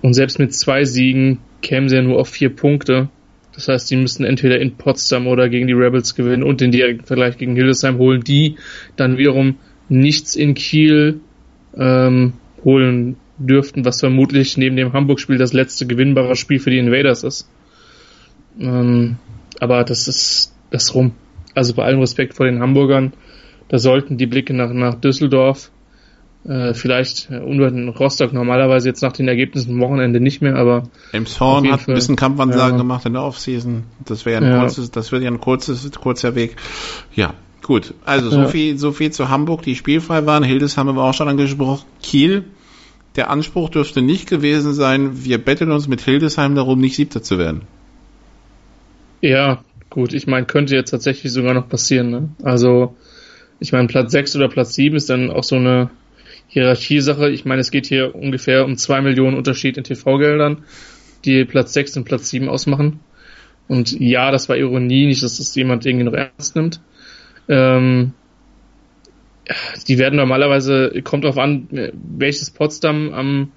und selbst mit zwei Siegen kämen sie ja nur auf vier Punkte. Das heißt, die müssten entweder in Potsdam oder gegen die Rebels gewinnen und den direkten Vergleich gegen Hildesheim holen, die dann wiederum nichts in Kiel ähm, holen dürften, was vermutlich neben dem Hamburg-Spiel das letzte gewinnbare Spiel für die Invaders ist. Ähm, aber das ist das rum. Also bei allem Respekt vor den Hamburgern, da sollten die Blicke nach, nach Düsseldorf äh, vielleicht äh, in Rostock normalerweise jetzt nach den Ergebnissen am Wochenende nicht mehr, aber Elmshorn hat ein bisschen Kampfansagen ja. gemacht in der Offseason. Das wäre ein ja. kurzes, das wird ja ein kurzes, kurzer Weg. Ja, gut. Also so ja. viel, so viel zu Hamburg, die spielfrei waren. Hildes haben wir auch schon angesprochen. Kiel. Der Anspruch dürfte nicht gewesen sein, wir betteln uns mit Hildesheim darum, nicht Siebter zu werden. Ja, gut, ich meine, könnte jetzt tatsächlich sogar noch passieren, ne? Also, ich meine, Platz 6 oder Platz 7 ist dann auch so eine, Hierarchiesache. Ich meine, es geht hier ungefähr um zwei Millionen Unterschied in TV-Geldern, die Platz 6 und Platz 7 ausmachen. Und ja, das war Ironie, nicht, dass das jemand irgendwie noch ernst nimmt. Ähm, die werden normalerweise, kommt darauf an, welches Potsdam am,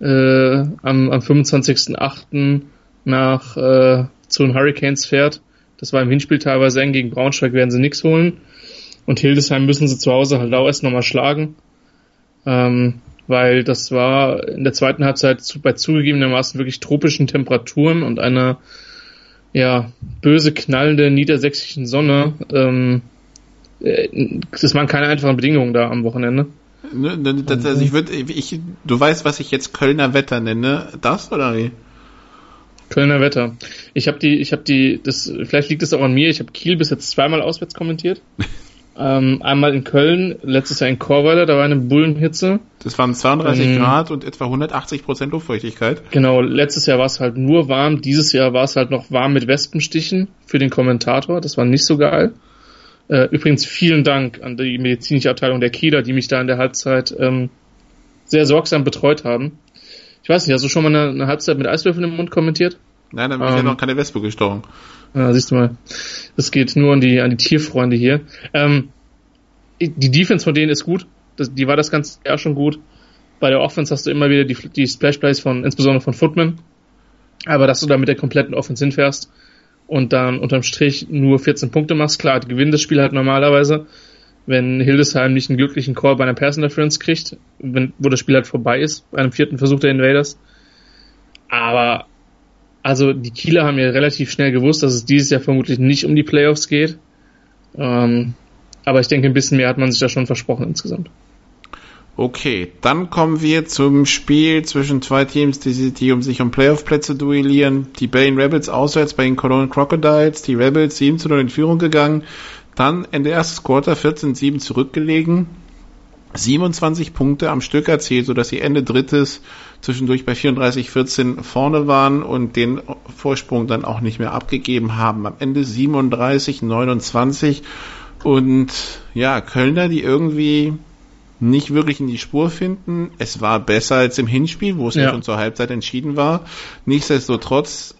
äh, am, am 25.08. nach äh, zu den Hurricanes fährt. Das war im Hinspiel teilweise eng, gegen Braunschweig werden sie nichts holen. Und Hildesheim müssen sie zu Hause halt auch erst nochmal schlagen ähm, weil das war in der zweiten Halbzeit bei zugegebenermaßen wirklich tropischen Temperaturen und einer ja böse knallende niedersächsischen Sonne. Ähm, äh, das waren keine einfachen Bedingungen da am Wochenende. Ne, ne, das, also ich würde, ich, du weißt, was ich jetzt Kölner Wetter nenne, das oder wie? Kölner Wetter. Ich habe die, ich habe die, das, vielleicht liegt es auch an mir. Ich habe Kiel bis jetzt zweimal auswärts kommentiert. Ähm, einmal in Köln, letztes Jahr in Chorweiler, da war eine Bullenhitze. Das waren 32 ähm, Grad und etwa 180 Prozent Luftfeuchtigkeit. Genau, letztes Jahr war es halt nur warm, dieses Jahr war es halt noch warm mit Wespenstichen für den Kommentator, das war nicht so geil. Äh, übrigens vielen Dank an die medizinische Abteilung der Kieler, die mich da in der Halbzeit ähm, sehr sorgsam betreut haben. Ich weiß nicht, hast du schon mal eine, eine Halbzeit mit Eiswürfeln im Mund kommentiert? Nein, dann bin ähm, ich ja noch keine Wespe gestochen. Ja, siehst du mal. Das geht nur an die, an die Tierfreunde hier. Ähm, die Defense von denen ist gut. Das, die war das ganze Jahr schon gut. Bei der Offense hast du immer wieder die, die Splash Plays von, insbesondere von Footman. Aber dass du da mit der kompletten Offense hinfährst und dann unterm Strich nur 14 Punkte machst, klar, die gewinnen das Spiel halt normalerweise. wenn Hildesheim nicht einen glücklichen Call bei einer Pass Interference kriegt, wenn, wo das Spiel halt vorbei ist, bei einem vierten Versuch der Invaders. Aber also die Kieler haben ja relativ schnell gewusst, dass es dieses Jahr vermutlich nicht um die Playoffs geht. Ähm, aber ich denke, ein bisschen mehr hat man sich da schon versprochen insgesamt. Okay, dann kommen wir zum Spiel zwischen zwei Teams, die, die um sich um Playoff-Plätze duellieren. Die Berlin Rebels auswärts bei den Cologne Crocodiles. Die Rebels 7 zu 0 in Führung gegangen. Dann Ende erstes Quarter 14-7 zurückgelegen. 27 Punkte am Stück erzielt, sodass sie Ende drittes zwischendurch bei 34-14 vorne waren und den Vorsprung dann auch nicht mehr abgegeben haben. Am Ende 37-29 und ja, Kölner, die irgendwie nicht wirklich in die Spur finden. Es war besser als im Hinspiel, wo es ja. schon zur Halbzeit entschieden war. Nichtsdestotrotz,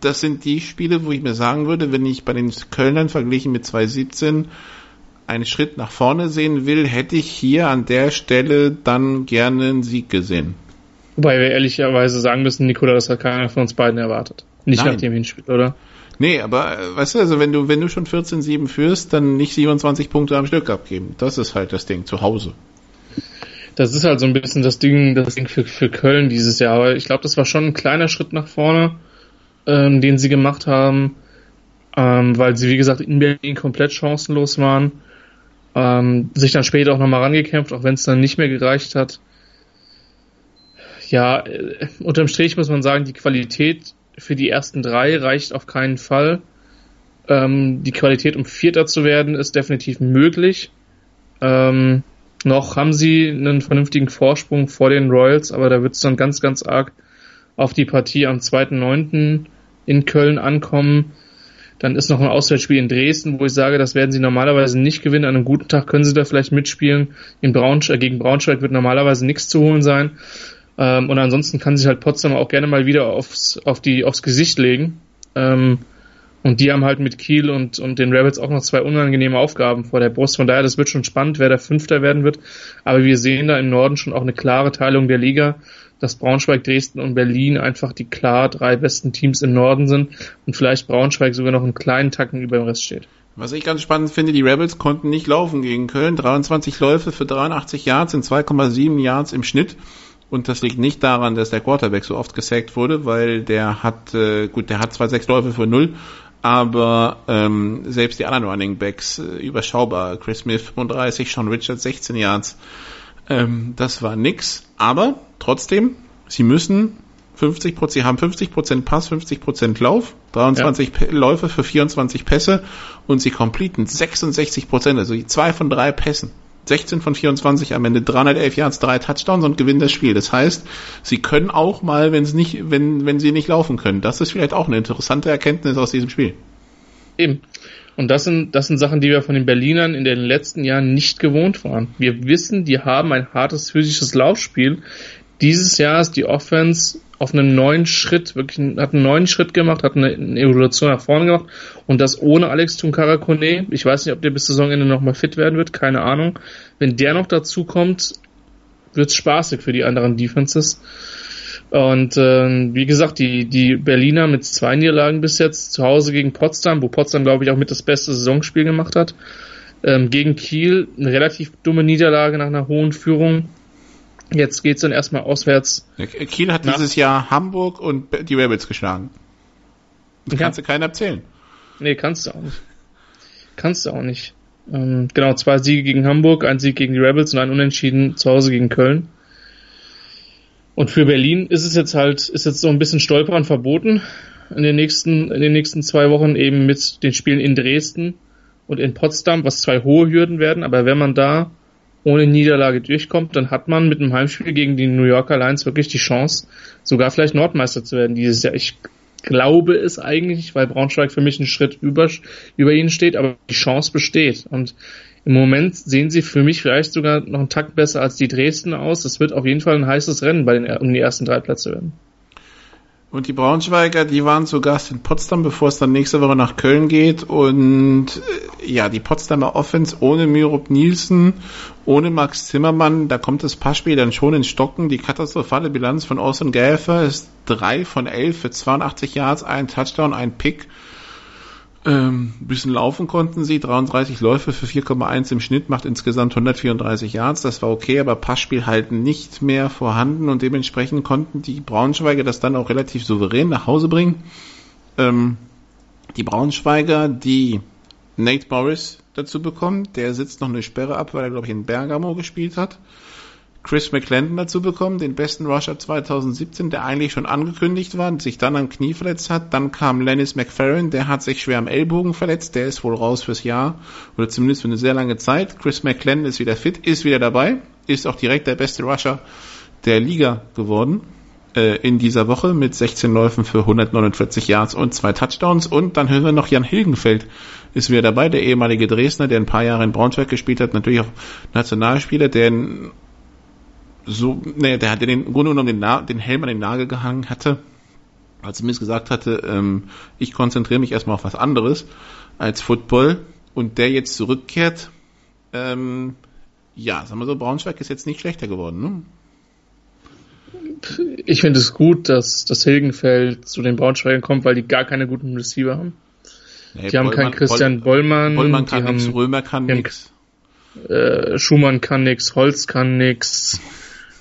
das sind die Spiele, wo ich mir sagen würde, wenn ich bei den Kölnern verglichen mit 2017 einen Schritt nach vorne sehen will, hätte ich hier an der Stelle dann gerne einen Sieg gesehen. Wobei wir ehrlicherweise sagen müssen, Nikola, das hat keiner von uns beiden erwartet. Nicht Nein. nach dem Hinspiel, oder? Nee, aber äh, weißt du, also wenn du, wenn du schon 14-7 führst, dann nicht 27 Punkte am Stück abgeben. Das ist halt das Ding, zu Hause. Das ist halt so ein bisschen das Ding, das Ding für, für Köln dieses Jahr. Aber ich glaube, das war schon ein kleiner Schritt nach vorne, ähm, den sie gemacht haben, ähm, weil sie, wie gesagt, in Berlin komplett chancenlos waren. Ähm, sich dann später auch nochmal rangekämpft, auch wenn es dann nicht mehr gereicht hat ja, äh, unterm Strich muss man sagen, die Qualität für die ersten drei reicht auf keinen Fall. Ähm, die Qualität, um Vierter zu werden, ist definitiv möglich. Ähm, noch haben sie einen vernünftigen Vorsprung vor den Royals, aber da wird es dann ganz, ganz arg auf die Partie am 2.9. in Köln ankommen. Dann ist noch ein Auswärtsspiel in Dresden, wo ich sage, das werden sie normalerweise nicht gewinnen. An einem guten Tag können sie da vielleicht mitspielen. In Braunschweig, gegen Braunschweig wird normalerweise nichts zu holen sein. Ähm, und ansonsten kann sich halt Potsdam auch gerne mal wieder aufs, auf die, aufs Gesicht legen. Ähm, und die haben halt mit Kiel und, und den Rebels auch noch zwei unangenehme Aufgaben vor der Brust. Von daher, das wird schon spannend, wer der Fünfter werden wird. Aber wir sehen da im Norden schon auch eine klare Teilung der Liga, dass Braunschweig, Dresden und Berlin einfach die klar drei besten Teams im Norden sind und vielleicht Braunschweig sogar noch einen kleinen Tacken über dem Rest steht. Was ich ganz spannend finde, die Rebels konnten nicht laufen gegen Köln. 23 Läufe für 83 Yards in 2,7 Yards im Schnitt. Und das liegt nicht daran, dass der Quarterback so oft gesackt wurde, weil der hat, äh, gut, der hat zwar sechs Läufe für null, aber ähm, selbst die anderen Running Backs äh, überschaubar. Chris Smith 35, Sean Richards 16 Yards. Ähm, das war nix. Aber trotzdem, sie müssen 50 sie haben 50% Pass, 50% Lauf, 23 ja. Läufe für 24 Pässe und sie completen 66% also zwei von drei Pässen. 16 von 24 am Ende 311 Yards, drei Touchdowns und gewinnen das Spiel. Das heißt, sie können auch mal, wenn es nicht, wenn, wenn sie nicht laufen können. Das ist vielleicht auch eine interessante Erkenntnis aus diesem Spiel. Eben. Und das sind, das sind Sachen, die wir von den Berlinern in den letzten Jahren nicht gewohnt waren. Wir wissen, die haben ein hartes physisches Laufspiel. Dieses Jahr ist die Offense auf einen neuen Schritt, wirklich hat einen neuen Schritt gemacht, hat eine, eine Evolution nach vorne gemacht und das ohne Alex Tunkara Kone. Ich weiß nicht, ob der bis Saisonende nochmal fit werden wird, keine Ahnung. Wenn der noch dazu kommt, wird's spaßig für die anderen Defenses. Und äh, wie gesagt, die, die Berliner mit zwei Niederlagen bis jetzt zu Hause gegen Potsdam, wo Potsdam, glaube ich, auch mit das beste Saisonspiel gemacht hat. Ähm, gegen Kiel eine relativ dumme Niederlage nach einer hohen Führung Jetzt geht's dann erstmal auswärts. Kiel hat dieses Jahr Hamburg und die Rebels geschlagen. Das ja. kannst du keinen erzählen. Nee, kannst du auch nicht. Kannst du auch nicht. Ähm, genau, zwei Siege gegen Hamburg, ein Sieg gegen die Rebels und ein Unentschieden zu Hause gegen Köln. Und für Berlin ist es jetzt halt, ist jetzt so ein bisschen Stolpern verboten in den nächsten, in den nächsten zwei Wochen eben mit den Spielen in Dresden und in Potsdam, was zwei hohe Hürden werden. Aber wenn man da ohne Niederlage durchkommt, dann hat man mit einem Heimspiel gegen die New Yorker Lions wirklich die Chance, sogar vielleicht Nordmeister zu werden dieses Jahr. Ich glaube es eigentlich, weil Braunschweig für mich einen Schritt über, über ihnen steht, aber die Chance besteht. Und im Moment sehen sie für mich vielleicht sogar noch einen Takt besser als die Dresden aus. Es wird auf jeden Fall ein heißes Rennen bei den, um die ersten drei Plätze werden. Und die Braunschweiger, die waren zu Gast in Potsdam, bevor es dann nächste Woche nach Köln geht. Und äh, ja, die Potsdamer Offense ohne Myrup Nielsen, ohne Max Zimmermann, da kommt das Passspiel dann schon ins Stocken. Die katastrophale Bilanz von Austin Gäfer ist drei von elf für 82 Yards, ein Touchdown, ein Pick. Ähm, bisschen laufen konnten sie, 33 Läufe für 4,1 im Schnitt, macht insgesamt 134 Yards, das war okay, aber Passspiel halt nicht mehr vorhanden und dementsprechend konnten die Braunschweiger das dann auch relativ souverän nach Hause bringen. Ähm, die Braunschweiger, die Nate Morris dazu bekommen, der sitzt noch eine Sperre ab, weil er glaube ich in Bergamo gespielt hat. Chris McClendon dazu bekommen, den besten Rusher 2017, der eigentlich schon angekündigt war, sich dann am Knie verletzt hat. Dann kam Lennis McFerrin, der hat sich schwer am Ellbogen verletzt, der ist wohl raus fürs Jahr oder zumindest für eine sehr lange Zeit. Chris McClendon ist wieder fit, ist wieder dabei, ist auch direkt der beste Rusher der Liga geworden äh, in dieser Woche mit 16 Läufen für 149 Yards und zwei Touchdowns. Und dann hören wir noch Jan Hilgenfeld ist wieder dabei, der ehemalige Dresdner, der ein paar Jahre in Braunschweig gespielt hat, natürlich auch Nationalspieler, der in so, nee, der hat den im Grunde genommen den, Na den Helm an den Nagel gehangen hatte, als er mir gesagt hatte, ähm, ich konzentriere mich erstmal auf was anderes als Football und der jetzt zurückkehrt, ähm, ja, sagen wir so, Braunschweig ist jetzt nicht schlechter geworden, ne? Ich finde es gut, dass das Hilgenfeld zu den Braunschweigern kommt, weil die gar keine guten Receiver haben. Nee, die haben keinen Christian Bollmann. Bollmann kann nichts, Römer kann nichts. Äh, Schumann kann nichts, Holz kann nichts.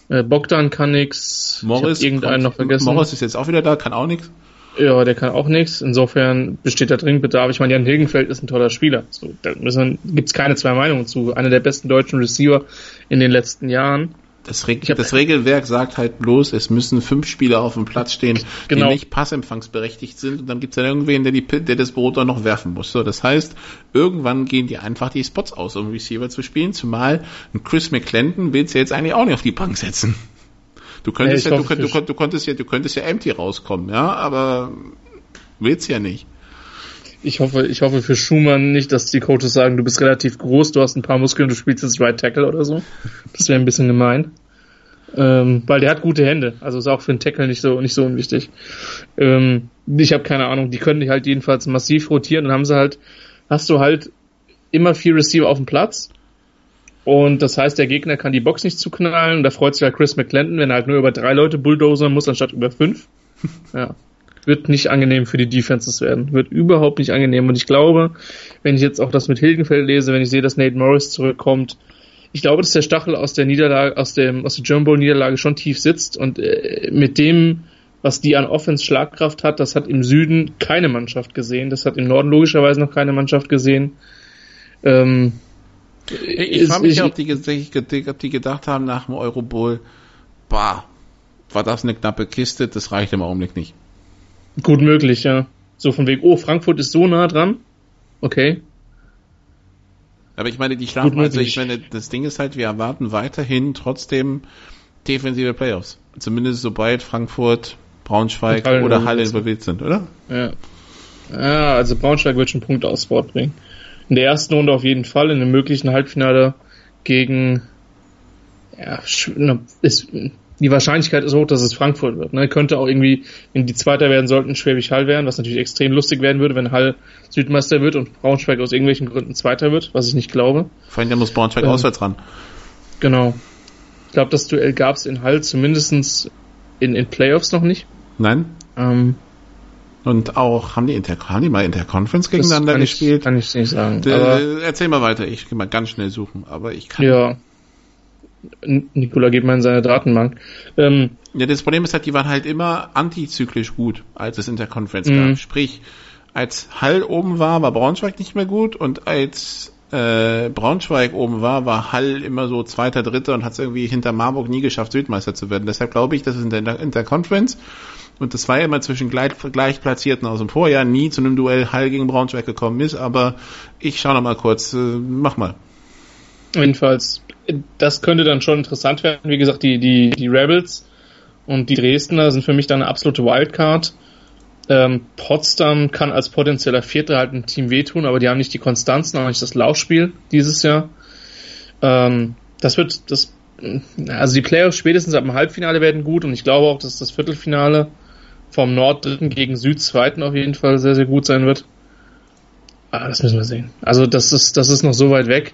Äh, Bogdan kann nix. Morris, irgendeinen noch vergessen. Morris ist jetzt auch wieder da, kann auch nix. Ja, der kann auch nichts. Insofern besteht da dringend Bedarf. Ich meine, Jan Hilgenfeld ist ein toller Spieler. So, da gibt es keine zwei Meinungen zu. Einer der besten deutschen Receiver in den letzten Jahren. Das, Reg das, Regelwerk sagt halt bloß, es müssen fünf Spieler auf dem Platz stehen, genau. die nicht passempfangsberechtigt sind und dann gibt es dann irgendwen, der, die, der das Brot dann noch werfen muss. So, das heißt, irgendwann gehen die einfach die Spots aus, um Receiver zu spielen, zumal ein Chris McClendon willst du jetzt eigentlich auch nicht auf die Bank setzen. Du könntest ja, ja du, du, du, konntest ja, du könntest ja empty rauskommen, ja, aber willst ja nicht. Ich hoffe, ich hoffe für Schumann nicht, dass die Coaches sagen, du bist relativ groß, du hast ein paar Muskeln, du spielst jetzt Right Tackle oder so. Das wäre ein bisschen gemein. Ähm, weil der hat gute Hände, also ist auch für einen Tackle nicht so nicht so unwichtig. Ähm, ich habe keine Ahnung, die können die halt jedenfalls massiv rotieren und haben sie halt, hast du halt immer vier Receiver auf dem Platz und das heißt, der Gegner kann die Box nicht zuknallen und da freut sich halt Chris McClendon, wenn er halt nur über drei Leute bulldozern muss, anstatt über fünf. Ja wird nicht angenehm für die Defenses werden. Wird überhaupt nicht angenehm. Und ich glaube, wenn ich jetzt auch das mit Hilgenfeld lese, wenn ich sehe, dass Nate Morris zurückkommt, ich glaube, dass der Stachel aus der Niederlage, aus dem, aus der German Bowl Niederlage schon tief sitzt und äh, mit dem, was die an Offense Schlagkraft hat, das hat im Süden keine Mannschaft gesehen. Das hat im Norden logischerweise noch keine Mannschaft gesehen. Ähm, ich, ich frage mich, ob die, ob die gedacht haben nach dem Eurobowl, bah, war das eine knappe Kiste, das reicht im Augenblick nicht. Gut möglich, ja. So von wegen, oh, Frankfurt ist so nah dran. Okay. Aber ich meine, die schlafen, also ich meine, das Ding ist halt, wir erwarten weiterhin trotzdem defensive Playoffs. Zumindest sobald Frankfurt, Braunschweig oder Halle involviert sind, oder? Ja. Ja, also Braunschweig wird schon Punkte aufs Board bringen. In der ersten Runde auf jeden Fall, in einem möglichen Halbfinale gegen, ja, ist, die Wahrscheinlichkeit ist hoch, dass es Frankfurt wird. Ne? Könnte auch irgendwie, wenn die Zweiter werden sollten, Schwäbisch Hall werden, was natürlich extrem lustig werden würde, wenn Hall Südmeister wird und Braunschweig aus irgendwelchen Gründen Zweiter wird, was ich nicht glaube. Vor allem, muss Braunschweig ähm, auswärts ran. Genau. Ich glaube, das Duell gab es in Hall zumindestens in, in Playoffs noch nicht. Nein. Ähm, und auch, haben die, Inter haben die mal Interconference gegeneinander kann gespielt? Ich, kann ich nicht sagen. De, erzähl mal weiter, ich kann mal ganz schnell suchen, aber ich kann. Ja. Nikola geht mal in seine Datenbank. Ähm, ja, das Problem ist halt, die waren halt immer antizyklisch gut, als es Interconference gab. Mhm. Sprich, als Hall oben war, war Braunschweig nicht mehr gut und als äh, Braunschweig oben war, war Hall immer so zweiter, dritter und hat es irgendwie hinter Marburg nie geschafft, Südmeister zu werden. Deshalb glaube ich, dass es in der Interconference und das war ja immer zwischen gleich, gleich Platzierten aus dem Vorjahr nie zu einem Duell Hall gegen Braunschweig gekommen ist, aber ich schaue noch mal kurz, äh, mach mal. Jedenfalls das könnte dann schon interessant werden. Wie gesagt, die, die, die Rebels und die Dresdner sind für mich dann eine absolute Wildcard. Ähm, Potsdam kann als potenzieller Vierter halt ein Team wehtun, aber die haben nicht die Konstanz, noch nicht das Laufspiel dieses Jahr. Ähm, das wird, das, also die Playoffs spätestens ab dem Halbfinale werden gut und ich glaube auch, dass das Viertelfinale vom Norddritten gegen Südzweiten auf jeden Fall sehr, sehr gut sein wird. Aber das müssen wir sehen. Also das ist, das ist noch so weit weg.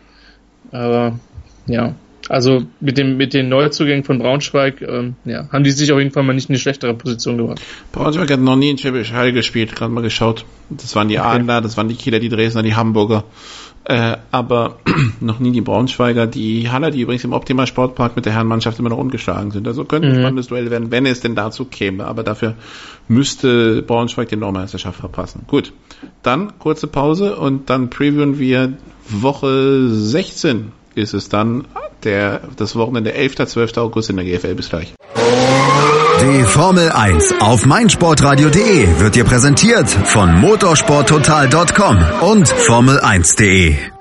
Aber ja. Also mit dem mit den Neuzugängen von Braunschweig, ähm, ja, haben die sich auf jeden Fall mal nicht in eine schlechtere Position gebracht. Braunschweig hat noch nie in Schwäbisch Hall gespielt, gerade mal geschaut. Das waren die okay. Adler, das waren die Kieler, die Dresdner, die Hamburger. Äh, aber noch nie die Braunschweiger, die Haller, die übrigens im Optimal Sportpark mit der Herrenmannschaft immer noch ungeschlagen sind. Also könnte ein mhm. spannendes Duell werden, wenn es denn dazu käme. Aber dafür müsste Braunschweig die Nordmeisterschaft verpassen. Gut, dann kurze Pause und dann previewen wir Woche 16 ist es dann der, das Wochenende 11. 12. August in der GFL. Bis gleich. Die Formel 1 auf meinsportradio.de wird dir präsentiert von motorsporttotal.com und Formel1.de.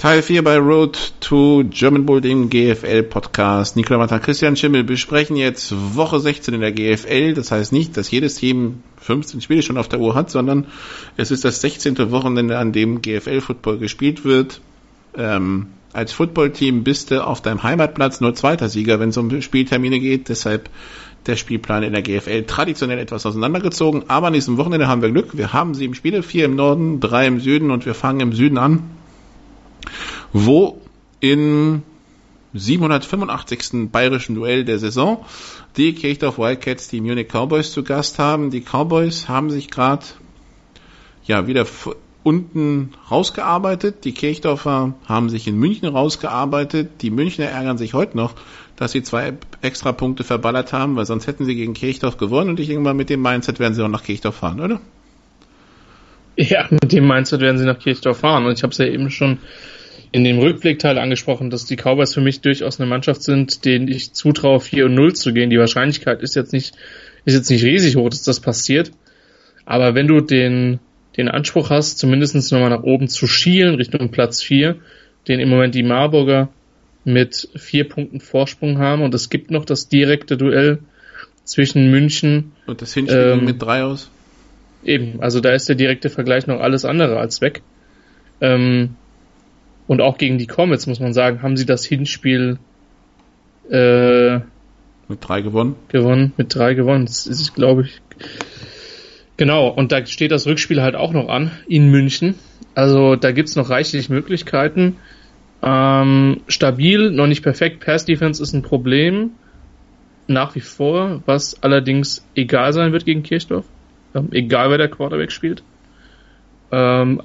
Teil 4 bei Road to German Bowl, dem GFL Podcast. Nikola Mata, Christian Schimmel besprechen jetzt Woche 16 in der GFL. Das heißt nicht, dass jedes Team 15 Spiele schon auf der Uhr hat, sondern es ist das 16. Wochenende, an dem GFL Football gespielt wird. Ähm, als Footballteam bist du auf deinem Heimatplatz nur zweiter Sieger, wenn es um Spieltermine geht. Deshalb der Spielplan in der GFL traditionell etwas auseinandergezogen. Aber an diesem Wochenende haben wir Glück. Wir haben sieben Spiele, vier im Norden, drei im Süden und wir fangen im Süden an wo in 785. bayerischen Duell der Saison die Kirchdorf Wildcats die Munich Cowboys zu Gast haben. Die Cowboys haben sich gerade ja wieder unten rausgearbeitet. Die Kirchdorfer haben sich in München rausgearbeitet. Die Münchner ärgern sich heute noch, dass sie zwei extra Punkte verballert haben, weil sonst hätten sie gegen Kirchdorf gewonnen und ich denke mal, mit dem Mindset werden sie auch nach Kirchdorf fahren, oder? Ja, mit dem Mindset werden sie nach Kirchdorf fahren und ich habe es ja eben schon in dem Rückblickteil angesprochen, dass die Cowboys für mich durchaus eine Mannschaft sind, denen ich zutraue, 4 und 0 zu gehen. Die Wahrscheinlichkeit ist jetzt nicht, ist jetzt nicht riesig hoch, dass das passiert. Aber wenn du den, den Anspruch hast, zumindest nochmal nach oben zu schielen, Richtung Platz 4, den im Moment die Marburger mit vier Punkten Vorsprung haben und es gibt noch das direkte Duell zwischen München und das Hinspiel ähm, mit drei aus. Eben, also da ist der direkte Vergleich noch alles andere als weg. Ähm, und auch gegen die Comets, muss man sagen, haben sie das Hinspiel äh, mit drei gewonnen. Gewonnen, mit drei gewonnen. Das ist, glaube ich. Genau, und da steht das Rückspiel halt auch noch an, in München. Also da gibt's noch reichlich Möglichkeiten. Ähm, stabil, noch nicht perfekt. Pass Defense ist ein Problem. Nach wie vor, was allerdings egal sein wird gegen Kirchdorf. Ähm, egal wer der Quarterback spielt. Ähm,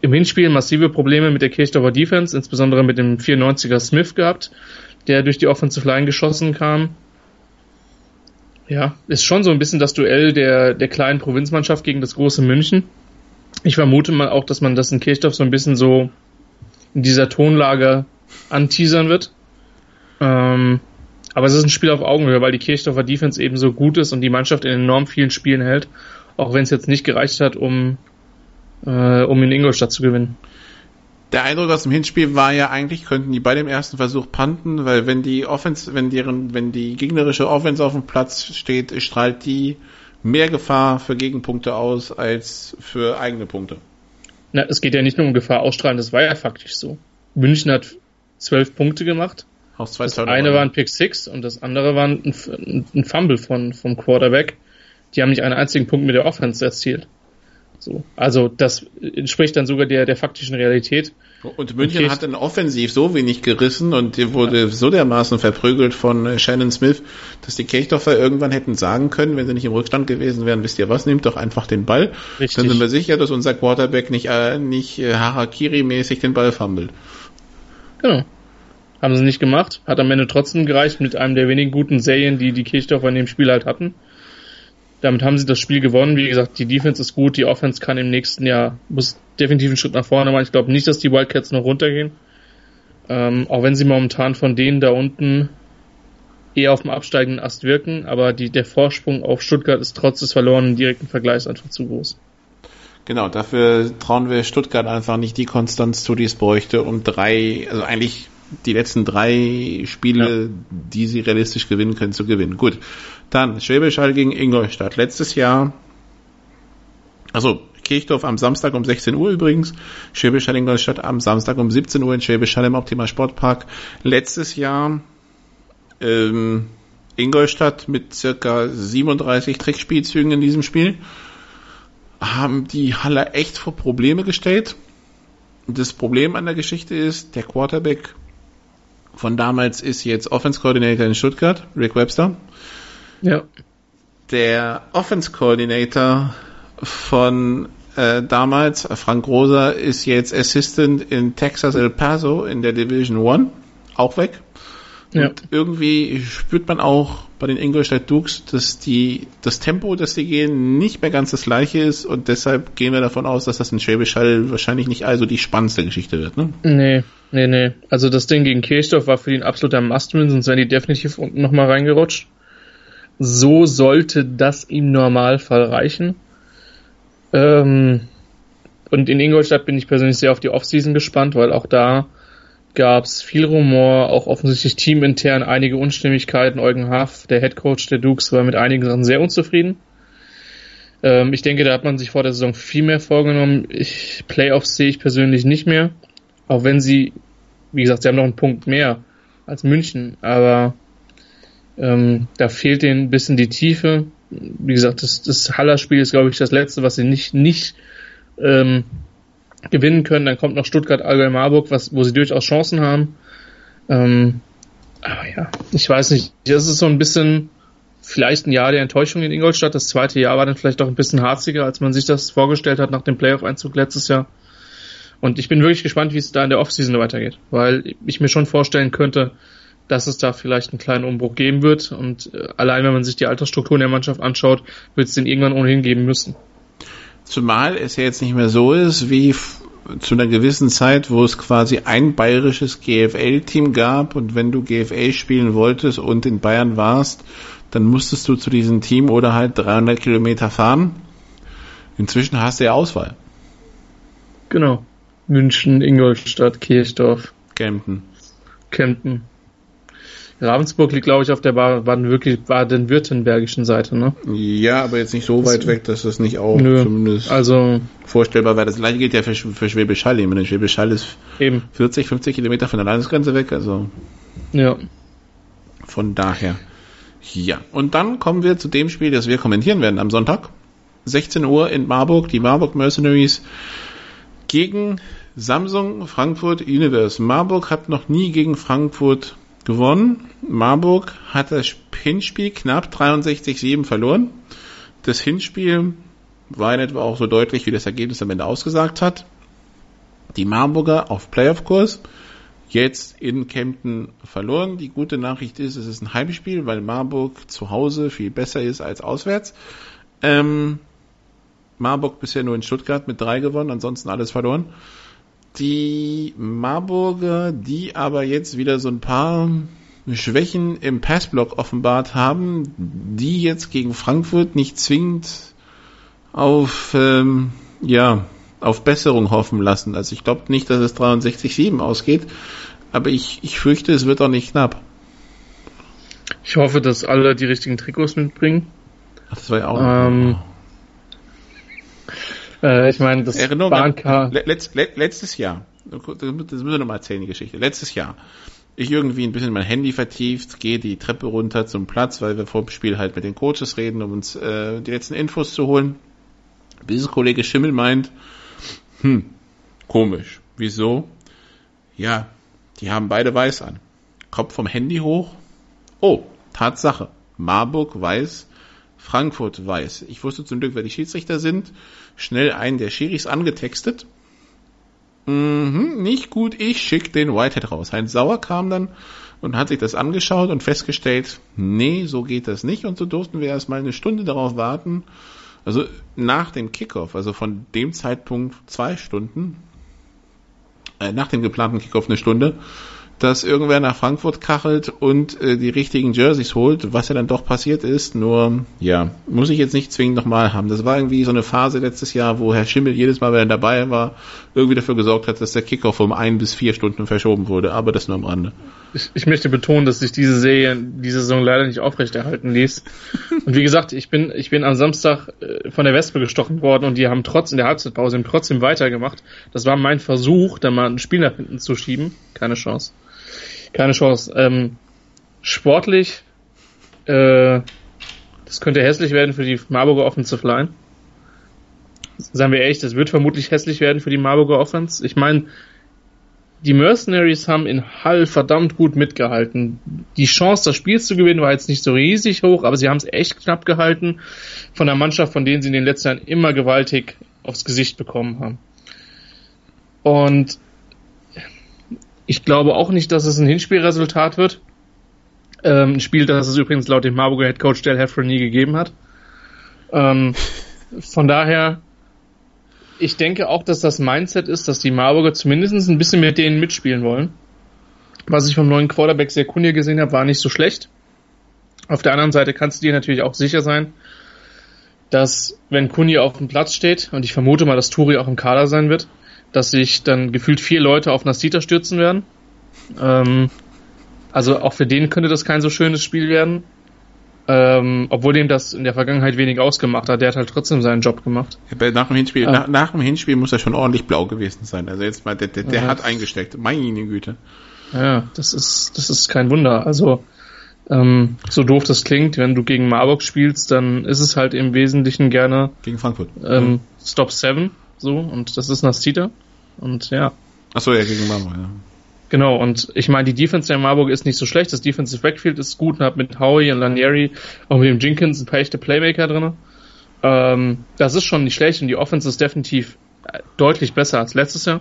im Hinspiel massive Probleme mit der Kirchdorfer Defense, insbesondere mit dem 94er Smith gehabt, der durch die Offensive Line geschossen kam. Ja, ist schon so ein bisschen das Duell der, der kleinen Provinzmannschaft gegen das große München. Ich vermute mal auch, dass man das in Kirchdorf so ein bisschen so in dieser Tonlage anteasern wird. Ähm, aber es ist ein Spiel auf Augenhöhe, weil die Kirchdorfer Defense eben so gut ist und die Mannschaft in enorm vielen Spielen hält. Auch wenn es jetzt nicht gereicht hat, um äh, um in Ingolstadt zu gewinnen. Der Eindruck aus dem Hinspiel war ja eigentlich, könnten die bei dem ersten Versuch panten, weil wenn die Offense, wenn deren, wenn die gegnerische Offense auf dem Platz steht, strahlt die mehr Gefahr für Gegenpunkte aus als für eigene Punkte. Na, es geht ja nicht nur um Gefahr ausstrahlen, das war ja faktisch so. München hat zwölf Punkte gemacht. Aus zwei das eine war ein Pick Six und das andere war ein, ein Fumble von, vom Quarterback. Die haben nicht einen einzigen Punkt mit der Offense erzielt. So. Also das entspricht dann sogar der, der faktischen Realität. Und München und hat dann offensiv so wenig gerissen und die wurde ja. so dermaßen verprügelt von äh, Shannon Smith, dass die Kirchdorfer irgendwann hätten sagen können, wenn sie nicht im Rückstand gewesen wären, wisst ihr was, nehmt doch einfach den Ball. Richtig. Dann sind wir sicher, dass unser Quarterback nicht, äh, nicht äh, Harakiri-mäßig den Ball fummelt. Genau. Haben sie nicht gemacht. Hat am Ende trotzdem gereicht mit einem der wenigen guten Serien, die die Kirchdorfer in dem Spiel halt hatten. Damit haben sie das Spiel gewonnen. Wie gesagt, die Defense ist gut, die Offense kann im nächsten Jahr, muss definitiv einen Schritt nach vorne machen. Ich glaube nicht, dass die Wildcats noch runtergehen. Ähm, auch wenn sie momentan von denen da unten eher auf dem absteigenden Ast wirken, aber die, der Vorsprung auf Stuttgart ist trotz des verlorenen direkten Vergleichs einfach zu groß. Genau, dafür trauen wir Stuttgart einfach nicht die Konstanz zu, die es bräuchte, um drei, also eigentlich die letzten drei Spiele, ja. die sie realistisch gewinnen können, zu gewinnen. Gut. Dann Schwäbisch Hall gegen Ingolstadt. Letztes Jahr Also Kirchdorf am Samstag um 16 Uhr übrigens, Schwäbisch Hall Ingolstadt am Samstag um 17 Uhr in Schwäbisch Hall im Optima Sportpark. Letztes Jahr ähm, Ingolstadt mit circa 37 Trickspielzügen in diesem Spiel haben die Halle echt vor Probleme gestellt. Das Problem an der Geschichte ist, der Quarterback von damals ist jetzt Offense Coordinator in Stuttgart, Rick Webster. Ja. Der Offense Coordinator von äh, damals, Frank Rosa, ist jetzt Assistant in Texas El Paso in der Division One, auch weg. Ja. Und irgendwie spürt man auch bei den Ingolstadt Dukes, dass die, das Tempo, das sie gehen, nicht mehr ganz das gleiche ist und deshalb gehen wir davon aus, dass das in Schwäbisch Hall wahrscheinlich nicht also die spannendste Geschichte wird, ne? Nee, nee, nee. Also das Ding gegen Kirchdorf war für ihn absoluter Must-Win, sonst wären die definitiv unten nochmal reingerutscht. So sollte das im Normalfall reichen. Ähm, und in Ingolstadt bin ich persönlich sehr auf die Offseason gespannt, weil auch da gab es viel Rumor, auch offensichtlich teamintern einige Unstimmigkeiten. Eugen Haff, der Head Coach der Dukes, war mit einigen Sachen sehr unzufrieden. Ähm, ich denke, da hat man sich vor der Saison viel mehr vorgenommen. Ich, Playoffs sehe ich persönlich nicht mehr. Auch wenn sie, wie gesagt, sie haben noch einen Punkt mehr als München, aber ähm, da fehlt ihnen ein bisschen die Tiefe. Wie gesagt, das, das Haller-Spiel ist, glaube ich, das letzte, was sie nicht, nicht ähm, gewinnen können. Dann kommt noch Stuttgart, Allgäu, Marburg, was, wo sie durchaus Chancen haben. Ähm, aber ja, ich weiß nicht. Das ist so ein bisschen vielleicht ein Jahr der Enttäuschung in Ingolstadt. Das zweite Jahr war dann vielleicht auch ein bisschen harziger, als man sich das vorgestellt hat nach dem Playoff-Einzug letztes Jahr. Und ich bin wirklich gespannt, wie es da in der Offseason weitergeht, weil ich mir schon vorstellen könnte, dass es da vielleicht einen kleinen Umbruch geben wird. Und äh, allein wenn man sich die Altersstrukturen der Mannschaft anschaut, wird es den irgendwann ohnehin geben müssen. Zumal es ja jetzt nicht mehr so ist wie zu einer gewissen Zeit, wo es quasi ein bayerisches GFL-Team gab und wenn du GFL spielen wolltest und in Bayern warst, dann musstest du zu diesem Team oder halt 300 Kilometer fahren. Inzwischen hast du ja Auswahl. Genau. München, Ingolstadt, Kirchdorf. Kempten. Kempten. Ravensburg liegt, glaube ich, auf der baden-württembergischen Seite, ne? Ja, aber jetzt nicht so weit weg, dass das nicht auch Nö. zumindest also, vorstellbar wäre. Das gleiche gilt ja für, für Schwäbisch Hall. Ich meine, Schwäbisch Hall ist eben. 40, 50 Kilometer von der Landesgrenze weg, also. Ja. Von daher. Ja. Und dann kommen wir zu dem Spiel, das wir kommentieren werden am Sonntag. 16 Uhr in Marburg, die Marburg Mercenaries gegen Samsung Frankfurt Universe. Marburg hat noch nie gegen Frankfurt gewonnen. Marburg hat das Hinspiel knapp 63-7 verloren. Das Hinspiel war in etwa auch so deutlich, wie das Ergebnis am Ende ausgesagt hat. Die Marburger auf Playoff-Kurs, jetzt in Kempten verloren. Die gute Nachricht ist, es ist ein Heimspiel, weil Marburg zu Hause viel besser ist als auswärts. Ähm, Marburg bisher nur in Stuttgart mit drei gewonnen, ansonsten alles verloren die Marburger, die aber jetzt wieder so ein paar Schwächen im Passblock offenbart haben, die jetzt gegen Frankfurt nicht zwingend auf ähm, ja auf Besserung hoffen lassen. Also ich glaube nicht, dass es 63-7 ausgeht, aber ich, ich fürchte, es wird auch nicht knapp. Ich hoffe, dass alle die richtigen Trikots mitbringen. Ach, das war ja auch. Ähm, äh, ich meine, das Erinnerung Bahncard. Letzt, letztes Jahr, das müssen wir nochmal erzählen, die Geschichte. Letztes Jahr, ich irgendwie ein bisschen mein Handy vertieft, gehe die Treppe runter zum Platz, weil wir vor dem Spiel halt mit den Coaches reden, um uns äh, die letzten Infos zu holen. Bis Kollege Schimmel meint, hm, komisch. Wieso? Ja, die haben beide weiß an. Kopf vom Handy hoch. Oh, Tatsache. Marburg weiß, Frankfurt weiß. Ich wusste zum Glück, wer die Schiedsrichter sind. Schnell einen der Schiris angetextet. Mhm, nicht gut, ich schick den Whitehead raus. Heinz Sauer kam dann und hat sich das angeschaut und festgestellt, nee, so geht das nicht. Und so durften wir erstmal eine Stunde darauf warten. Also nach dem Kickoff, also von dem Zeitpunkt zwei Stunden, äh, nach dem geplanten Kickoff eine Stunde, dass irgendwer nach Frankfurt kachelt und äh, die richtigen Jerseys holt, was ja dann doch passiert ist. Nur, ja, muss ich jetzt nicht zwingend nochmal haben. Das war irgendwie so eine Phase letztes Jahr, wo Herr Schimmel jedes Mal, wenn er dabei war, irgendwie dafür gesorgt hat, dass der Kickoff um ein bis vier Stunden verschoben wurde. Aber das nur am Rande. Ich, ich möchte betonen, dass sich diese Serie diese Saison leider nicht aufrechterhalten ließ. Und wie gesagt, ich bin, ich bin am Samstag äh, von der Wespe gestochen worden und die haben trotz in der Halbzeitpause trotzdem weitergemacht. Das war mein Versuch, da mal ein Spiel nach hinten zu schieben. Keine Chance. Keine Chance. Ähm, sportlich, äh, das könnte hässlich werden für die Marburger Offensive Line. Sagen wir ehrlich, das wird vermutlich hässlich werden für die Marburger Offense. Ich meine, die Mercenaries haben in Hall verdammt gut mitgehalten. Die Chance, das Spiel zu gewinnen, war jetzt nicht so riesig hoch, aber sie haben es echt knapp gehalten von der Mannschaft, von denen sie in den letzten Jahren immer gewaltig aufs Gesicht bekommen haben. Und ich glaube auch nicht, dass es ein Hinspielresultat wird. Ähm, ein Spiel, das es übrigens laut dem Marburger Head Coach Dale Heffron nie gegeben hat. Ähm, von daher, ich denke auch, dass das Mindset ist, dass die Marburger zumindest ein bisschen mit denen mitspielen wollen. Was ich vom neuen Quarterback sehr Kunja gesehen habe, war nicht so schlecht. Auf der anderen Seite kannst du dir natürlich auch sicher sein, dass wenn Kunja auf dem Platz steht, und ich vermute mal, dass Turi auch im Kader sein wird, dass sich dann gefühlt vier Leute auf Nasita stürzen werden. Ähm, also auch für den könnte das kein so schönes Spiel werden. Ähm, obwohl dem das in der Vergangenheit wenig ausgemacht hat, der hat halt trotzdem seinen Job gemacht. Nach, dem Hinspiel, ah. nach, nach, dem Hinspiel muss er schon ordentlich blau gewesen sein. Also jetzt mal, der, der, der ja. hat eingesteckt. Meine Güte. Ja, das ist, das ist kein Wunder. Also, ähm, so doof das klingt, wenn du gegen Marburg spielst, dann ist es halt im Wesentlichen gerne gegen Frankfurt. Ähm. Stop 7 so, und das ist Nascita. Und ja. Achso, ja, gegen Marburg, ja. Genau, und ich meine, die Defense der Marburg ist nicht so schlecht. Das Defensive Backfield ist gut und hat mit Howie und Lanieri, auch mit dem Jenkins ein paar echte Playmaker drin. Ähm, das ist schon nicht schlecht und die Offense ist definitiv äh, deutlich besser als letztes Jahr.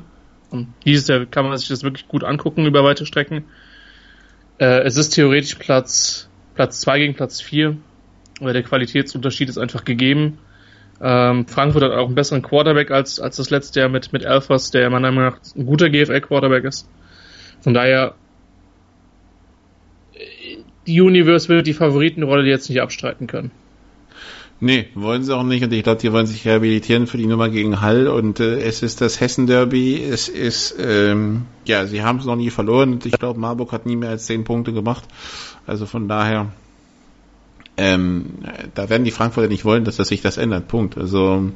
Und dieses Jahr kann man sich das wirklich gut angucken über weite Strecken. Äh, es ist theoretisch Platz, Platz zwei gegen Platz vier, weil der Qualitätsunterschied ist einfach gegeben. Ähm, Frankfurt hat auch einen besseren Quarterback als, als das letzte Jahr mit, mit Alphas, der meiner Meinung nach ein guter GFL-Quarterback ist. Von daher, die Universe wird die Favoritenrolle jetzt nicht abstreiten können. Nee, wollen sie auch nicht. Und ich glaube, die wollen sich rehabilitieren für die Nummer gegen Hall. Und äh, es ist das Hessen-Derby. Es ist, ähm, ja, sie haben es noch nie verloren. Und ich glaube, Marburg hat nie mehr als zehn Punkte gemacht. Also von daher ähm, da werden die Frankfurter nicht wollen, dass das sich das ändert. Punkt. Also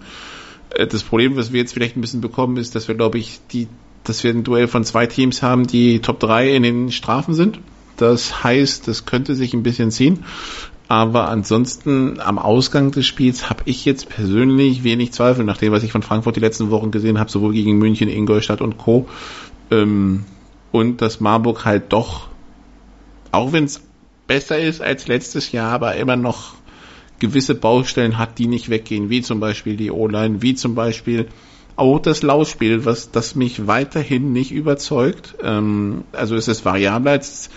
äh, das Problem, was wir jetzt vielleicht ein bisschen bekommen, ist, dass wir, glaube ich, die, dass wir ein Duell von zwei Teams haben, die Top 3 in den Strafen sind. Das heißt, das könnte sich ein bisschen ziehen. Aber ansonsten am Ausgang des Spiels habe ich jetzt persönlich wenig Zweifel, nach dem, was ich von Frankfurt die letzten Wochen gesehen habe, sowohl gegen München, Ingolstadt und Co. Ähm, und dass Marburg halt doch, auch wenn es besser ist als letztes Jahr, aber immer noch gewisse Baustellen hat, die nicht weggehen, wie zum Beispiel die O-Line, wie zum Beispiel auch das Laufspiel, was das mich weiterhin nicht überzeugt. Ähm, also es ist variabler als,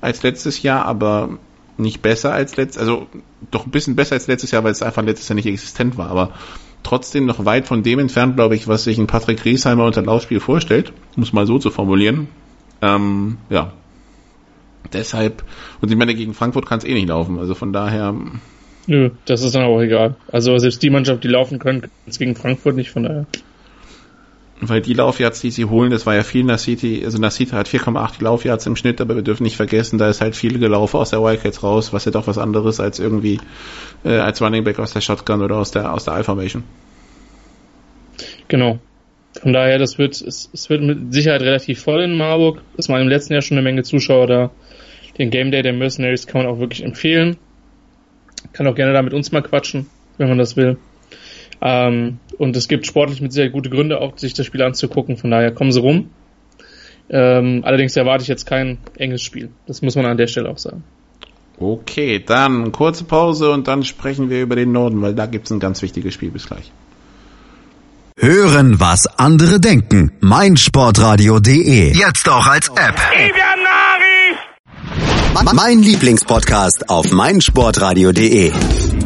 als letztes Jahr, aber nicht besser als letztes, also doch ein bisschen besser als letztes Jahr, weil es einfach letztes Jahr nicht existent war, aber trotzdem noch weit von dem entfernt, glaube ich, was sich ein Patrick Riesheimer unter Laufspiel vorstellt, um es mal so zu formulieren. Ähm, ja, deshalb, und ich meine, gegen Frankfurt kann es eh nicht laufen, also von daher. Nö, das ist dann auch egal. Also selbst die Mannschaft, die laufen können, kann es gegen Frankfurt nicht, von daher. Weil die Laufyards, die sie holen, das war ja viel Nasiti, also Nasita hat 4,8 Laufyards im Schnitt, aber wir dürfen nicht vergessen, da ist halt viel gelaufen aus der Wildcats raus, was ja doch was anderes als irgendwie äh, als Running Back aus der Shotgun oder aus der aus der I-Formation. Genau. Von daher, das wird, es, es wird mit Sicherheit relativ voll in Marburg. Es waren im letzten Jahr schon eine Menge Zuschauer da. Den Game Day der Mercenaries kann man auch wirklich empfehlen. Kann auch gerne da mit uns mal quatschen, wenn man das will. Ähm, und es gibt sportlich mit sehr gute Gründe, auch sich das Spiel anzugucken. Von daher kommen sie rum. Ähm, allerdings erwarte ich jetzt kein enges Spiel. Das muss man an der Stelle auch sagen. Okay, dann kurze Pause und dann sprechen wir über den Norden, weil da gibt es ein ganz wichtiges Spiel. Bis gleich. Hören, was andere denken. meinsportradio.de. Jetzt auch als App. Mein Lieblingspodcast auf meinsportradio.de.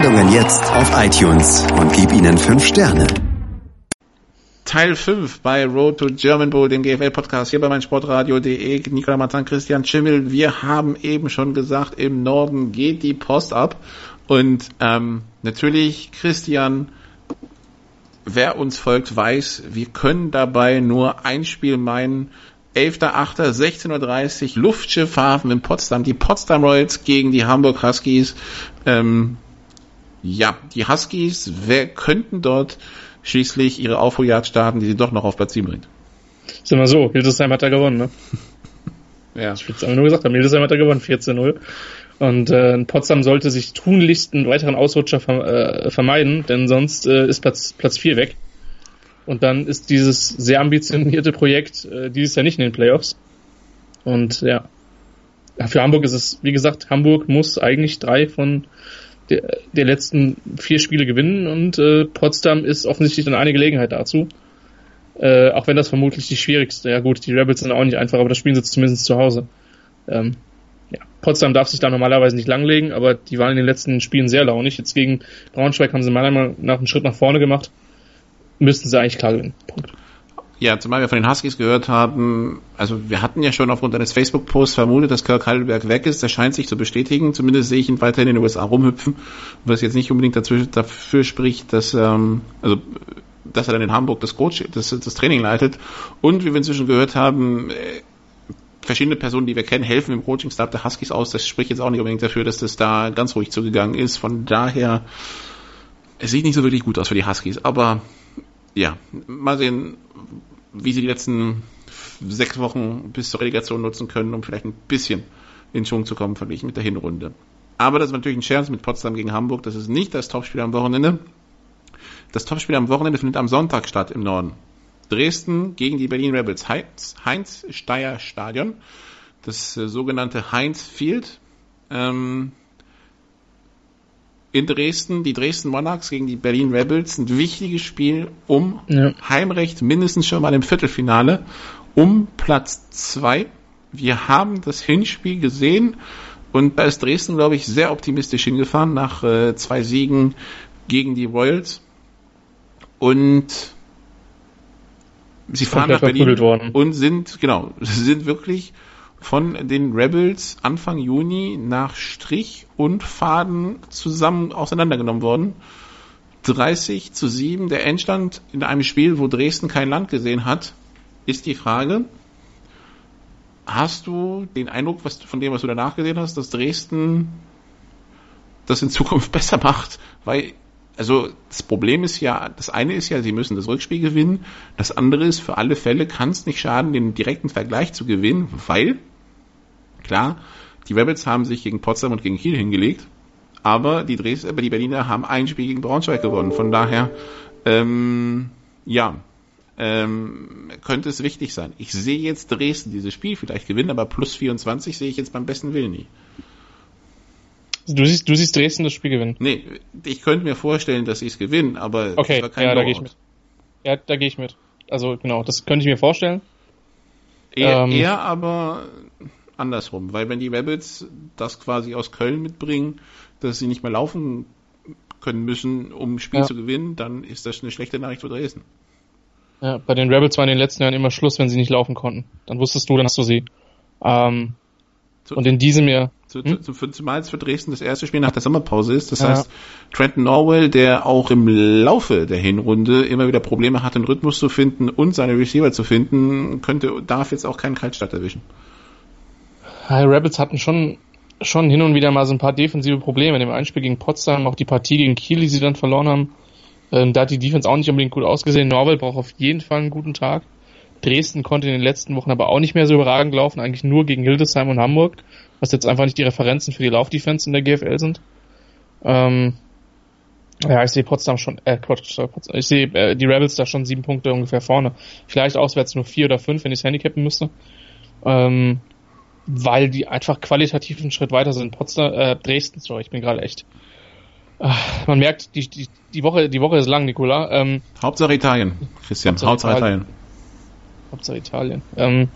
Sendungen jetzt auf iTunes und gib ihnen fünf Sterne. Teil 5 bei Road to German Bowl, dem GFL-Podcast hier bei meinsportradio.de. Nikola Matan, Christian Schimmel. Wir haben eben schon gesagt, im Norden geht die Post ab. Und ähm, natürlich, Christian, wer uns folgt, weiß, wir können dabei nur ein Spiel meinen. 11.8.16.30 Uhr Luftschiffhafen in Potsdam. Die Potsdam Royals gegen die Hamburg Huskies. Ähm, ja, die Huskies wer, könnten dort schließlich ihre Aufholjagd starten, die sie doch noch auf Platz 7 bringt. Sag mal so, Hildesheim hat da gewonnen, ne? ja. Ich will es nur gesagt haben, Hildesheim hat da gewonnen, 14-0. Und äh, Potsdam sollte sich tunlichst einen weiteren Ausrutscher äh, vermeiden, denn sonst äh, ist Platz, Platz 4 weg. Und dann ist dieses sehr ambitionierte Projekt äh, dieses Jahr nicht in den Playoffs. Und ja, für Hamburg ist es, wie gesagt, Hamburg muss eigentlich drei von der, der letzten vier Spiele gewinnen und äh, Potsdam ist offensichtlich dann eine Gelegenheit dazu. Äh, auch wenn das vermutlich die schwierigste. Ja gut, die Rebels sind auch nicht einfach, aber das spielen sie zumindest zu Hause. Ähm, ja, Potsdam darf sich da normalerweise nicht langlegen, aber die waren in den letzten Spielen sehr launig. Jetzt gegen Braunschweig haben sie meiner Meinung nach einen Schritt nach vorne gemacht müssten sie eigentlich klar gewinnen. Punkt. Ja, zumal wir von den Huskies gehört haben, also wir hatten ja schon aufgrund eines Facebook-Posts vermutet, dass Kirk Heidelberg weg ist. Das scheint sich zu bestätigen. Zumindest sehe ich ihn weiterhin in den USA rumhüpfen, was jetzt nicht unbedingt dafür spricht, dass, ähm, also, dass er dann in Hamburg das Coach, das, das Training leitet. Und wie wir inzwischen gehört haben, äh, verschiedene Personen, die wir kennen, helfen im Coaching-Stab der Huskies aus. Das spricht jetzt auch nicht unbedingt dafür, dass das da ganz ruhig zugegangen ist. Von daher, es sieht nicht so wirklich gut aus für die Huskies, aber ja, mal sehen, wie sie die letzten sechs Wochen bis zur Relegation nutzen können, um vielleicht ein bisschen in Schwung zu kommen, verglichen mit der Hinrunde. Aber das ist natürlich ein Scherz mit Potsdam gegen Hamburg. Das ist nicht das Topspiel am Wochenende. Das Topspiel am Wochenende findet am Sonntag statt im Norden. Dresden gegen die Berlin Rebels. Heinz, Heinz Steier Stadion. Das äh, sogenannte Heinz Field. Ähm, in Dresden, die Dresden Monarchs gegen die Berlin Rebels, ein wichtiges Spiel um ja. Heimrecht, mindestens schon mal im Viertelfinale, um Platz zwei. Wir haben das Hinspiel gesehen und da ist Dresden, glaube ich, sehr optimistisch hingefahren nach äh, zwei Siegen gegen die Royals. Und sie fahren nach Berlin worden. und sind, genau, sind wirklich von den Rebels Anfang Juni nach Strich und Faden zusammen auseinandergenommen worden. 30 zu 7 der Endstand in einem Spiel, wo Dresden kein Land gesehen hat, ist die Frage, hast du den Eindruck, was, von dem, was du danach gesehen hast, dass Dresden das in Zukunft besser macht? Weil, also das Problem ist ja, das eine ist ja, sie müssen das Rückspiel gewinnen, das andere ist, für alle Fälle kann es nicht schaden, den direkten Vergleich zu gewinnen, weil Klar, die Rebels haben sich gegen Potsdam und gegen Kiel hingelegt, aber die, Dres die Berliner haben ein Spiel gegen Braunschweig gewonnen. Von daher, ähm, ja, ähm, könnte es wichtig sein. Ich sehe jetzt Dresden dieses Spiel vielleicht gewinnen, aber plus 24 sehe ich jetzt beim besten Willen nie. Du siehst, du siehst Dresden das Spiel gewinnen? Nee, ich könnte mir vorstellen, dass sie es gewinnen, aber okay, ja, da gehe ich mit. Ja, da gehe ich mit. Also genau, das könnte ich mir vorstellen. Eher, ähm, eher aber andersrum, weil wenn die Rebels das quasi aus Köln mitbringen, dass sie nicht mehr laufen können müssen, um ein Spiel ja. zu gewinnen, dann ist das eine schlechte Nachricht für Dresden. Ja, bei den Rebels war in den letzten Jahren immer Schluss, wenn sie nicht laufen konnten. Dann wusstest du, dann hast du sie. Ähm, zu, und in diesem Jahr. Zu, hm? zu, zu, zumal es für Dresden das erste Spiel nach der Sommerpause ist. Das ja. heißt, Trenton Norwell, der auch im Laufe der Hinrunde immer wieder Probleme hat, den Rhythmus zu finden und seine Receiver zu finden, könnte, darf jetzt auch keinen Kaltstart erwischen. Die Rebels hatten schon, schon hin und wieder mal so ein paar defensive Probleme. In dem Einspiel gegen Potsdam, auch die Partie gegen Kiel, die sie dann verloren haben. Ähm, da hat die Defense auch nicht unbedingt gut ausgesehen. Norwell braucht auf jeden Fall einen guten Tag. Dresden konnte in den letzten Wochen aber auch nicht mehr so überragend laufen, eigentlich nur gegen Hildesheim und Hamburg, was jetzt einfach nicht die Referenzen für die Laufdefense in der GFL sind. Ähm, Ja, ich sehe Potsdam schon, äh, Quatsch, ich sehe äh, die Rebels da schon sieben Punkte ungefähr vorne. Vielleicht auswärts nur vier oder fünf, wenn ich es handicappen müsste. Ähm, weil die einfach qualitativ einen Schritt weiter sind. Potsdam, äh, Dresden, sorry, ich bin gerade echt. Äh, man merkt, die, die, die Woche, die Woche ist lang, Nicola. Ähm, Hauptsache Italien, Christian, Hauptsache, Italien. Hauptsache Italien. Ähm,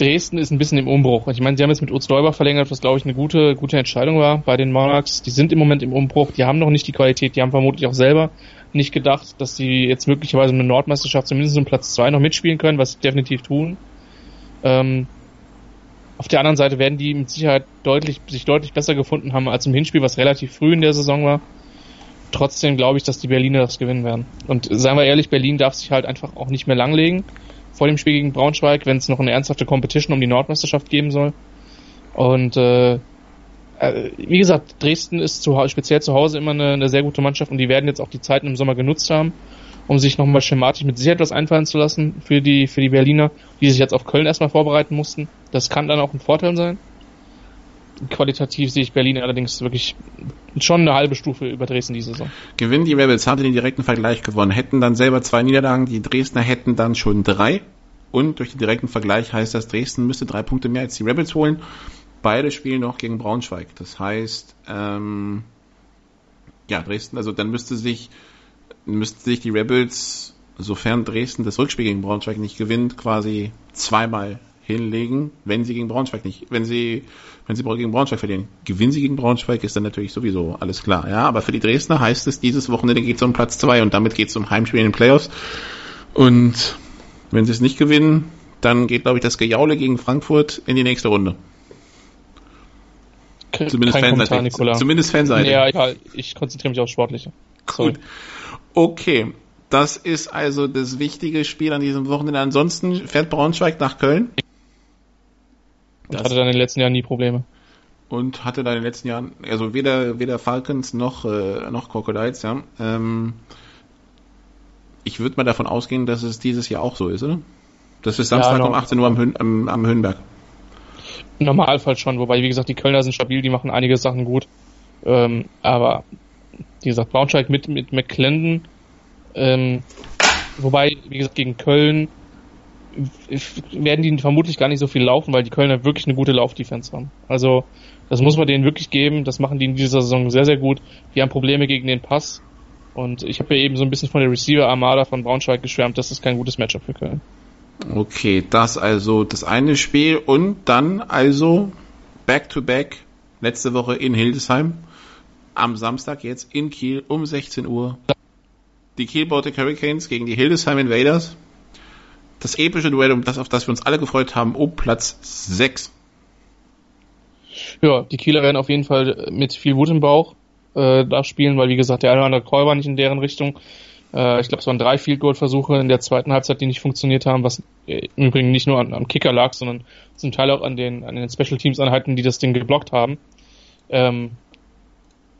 Dresden ist ein bisschen im Umbruch. Ich meine, sie haben jetzt mit Utz Däuber verlängert, was glaube ich eine gute, gute Entscheidung war bei den Monarchs. Die sind im Moment im Umbruch, die haben noch nicht die Qualität, die haben vermutlich auch selber nicht gedacht, dass sie jetzt möglicherweise eine Nordmeisterschaft zumindest um Platz zwei noch mitspielen können, was sie definitiv tun. Ähm, auf der anderen Seite werden die mit Sicherheit deutlich, sich deutlich besser gefunden haben als im Hinspiel, was relativ früh in der Saison war. Trotzdem glaube ich, dass die Berliner das gewinnen werden. Und seien wir ehrlich, Berlin darf sich halt einfach auch nicht mehr langlegen vor dem Spiel gegen Braunschweig, wenn es noch eine ernsthafte Competition um die Nordmeisterschaft geben soll. Und äh, äh, wie gesagt, Dresden ist zu, speziell zu Hause immer eine, eine sehr gute Mannschaft und die werden jetzt auch die Zeiten im Sommer genutzt haben, um sich nochmal schematisch mit Sicherheit was einfallen zu lassen für die, für die Berliner, die sich jetzt auf Köln erstmal vorbereiten mussten. Das kann dann auch ein Vorteil sein. Qualitativ sehe ich Berlin allerdings wirklich schon eine halbe Stufe über Dresden diese Saison. Gewinnen die Rebels, haben den direkten Vergleich gewonnen, hätten dann selber zwei Niederlagen, die Dresdner hätten dann schon drei. Und durch den direkten Vergleich heißt das, Dresden müsste drei Punkte mehr als die Rebels holen. Beide spielen noch gegen Braunschweig. Das heißt, ähm, ja, Dresden, also dann müsste sich, müssten sich die Rebels, sofern Dresden das Rückspiel gegen Braunschweig nicht gewinnt, quasi zweimal hinlegen, wenn sie gegen Braunschweig nicht, wenn sie, wenn sie gegen Braunschweig verlieren. Gewinnen sie gegen Braunschweig, ist dann natürlich sowieso alles klar. Ja, aber für die Dresdner heißt es, dieses Wochenende geht es um Platz zwei und damit geht es um Heimspiel in den Playoffs. Und wenn sie es nicht gewinnen, dann geht, glaube ich, das Gejaule gegen Frankfurt in die nächste Runde. Zumindest Fanseite. Zumindest Fanseite. Ja, ja, ich konzentriere mich aufs Sportliche. Gut. Okay. Das ist also das wichtige Spiel an diesem Wochenende. Ansonsten fährt Braunschweig nach Köln. Das hatte dann in den letzten Jahren nie Probleme. Und hatte dann in den letzten Jahren, also weder, weder Falcons noch, äh, noch Crocodiles, ja. Ähm, ich würde mal davon ausgehen, dass es dieses Jahr auch so ist, oder? Das ist Samstag ja, um 18 Uhr am, Hön am, am Höhenberg. Im Normalfall schon, wobei, wie gesagt, die Kölner sind stabil, die machen einige Sachen gut. Ähm, aber, wie gesagt, Braunschweig mit, mit McClendon, ähm, wobei, wie gesagt, gegen Köln werden die vermutlich gar nicht so viel laufen, weil die Kölner wirklich eine gute Laufdefense haben. Also, das muss man denen wirklich geben. Das machen die in dieser Saison sehr, sehr gut. Die haben Probleme gegen den Pass. Und ich habe ja eben so ein bisschen von der Receiver-Armada von Braunschweig geschwärmt. Das ist kein gutes Matchup für Köln. Okay, das also das eine Spiel und dann also Back-to-Back -back, letzte Woche in Hildesheim. Am Samstag jetzt in Kiel um 16 Uhr. Die Kiel Baltic Hurricanes gegen die Hildesheim Invaders. Das epische Duell, um das, auf das wir uns alle gefreut haben, um Platz 6. Ja, die Kieler werden auf jeden Fall mit viel Wut im Bauch äh, da spielen, weil wie gesagt, der eine oder andere Call war nicht in deren Richtung. Äh, ich glaube, es waren drei Field Goal Versuche in der zweiten Halbzeit, die nicht funktioniert haben, was im Übrigen nicht nur an, am Kicker lag, sondern zum Teil auch an den, an den Special Teams Einheiten, die das Ding geblockt haben. Ähm,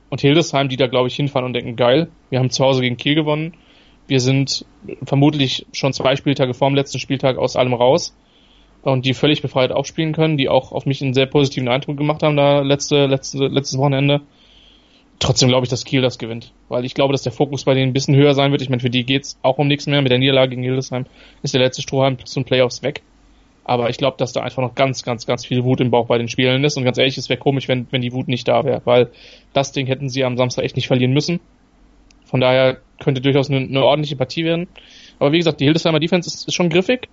und Hildesheim, die da glaube ich hinfahren und denken, geil, wir haben zu Hause gegen Kiel gewonnen. Wir sind vermutlich schon zwei Spieltage vor dem letzten Spieltag aus allem raus und die völlig befreit aufspielen können, die auch auf mich einen sehr positiven Eindruck gemacht haben da letzte, letzte, letztes Wochenende. Trotzdem glaube ich, dass Kiel das gewinnt, weil ich glaube, dass der Fokus bei denen ein bisschen höher sein wird. Ich meine, für die geht's auch um nichts mehr. Mit der Niederlage gegen Hildesheim ist der letzte Strohhalm zum Playoffs weg. Aber ich glaube, dass da einfach noch ganz, ganz, ganz viel Wut im Bauch bei den Spielern ist. Und ganz ehrlich, es wäre komisch, wenn, wenn die Wut nicht da wäre, weil das Ding hätten sie am Samstag echt nicht verlieren müssen. Von daher könnte durchaus eine, eine ordentliche Partie werden. Aber wie gesagt, die Hildesheimer Defense ist, ist schon griffig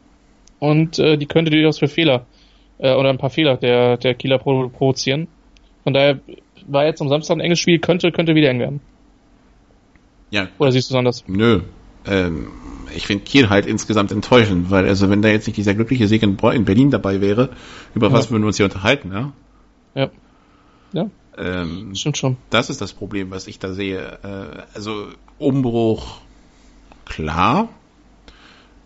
und äh, die könnte durchaus für Fehler äh, oder ein paar Fehler der, der Kieler provo provozieren. Von daher war jetzt am Samstag ein enges Spiel, könnte, könnte wieder eng werden. Ja. Oder siehst du es anders? Nö. Ähm, ich finde Kiel halt insgesamt enttäuschend, weil also wenn da jetzt nicht dieser glückliche Sieg in, in Berlin dabei wäre, über ja. was würden wir uns hier unterhalten, ja? Ja. Ja. Ähm, Stimmt schon. Das ist das Problem, was ich da sehe. Äh, also Umbruch, klar.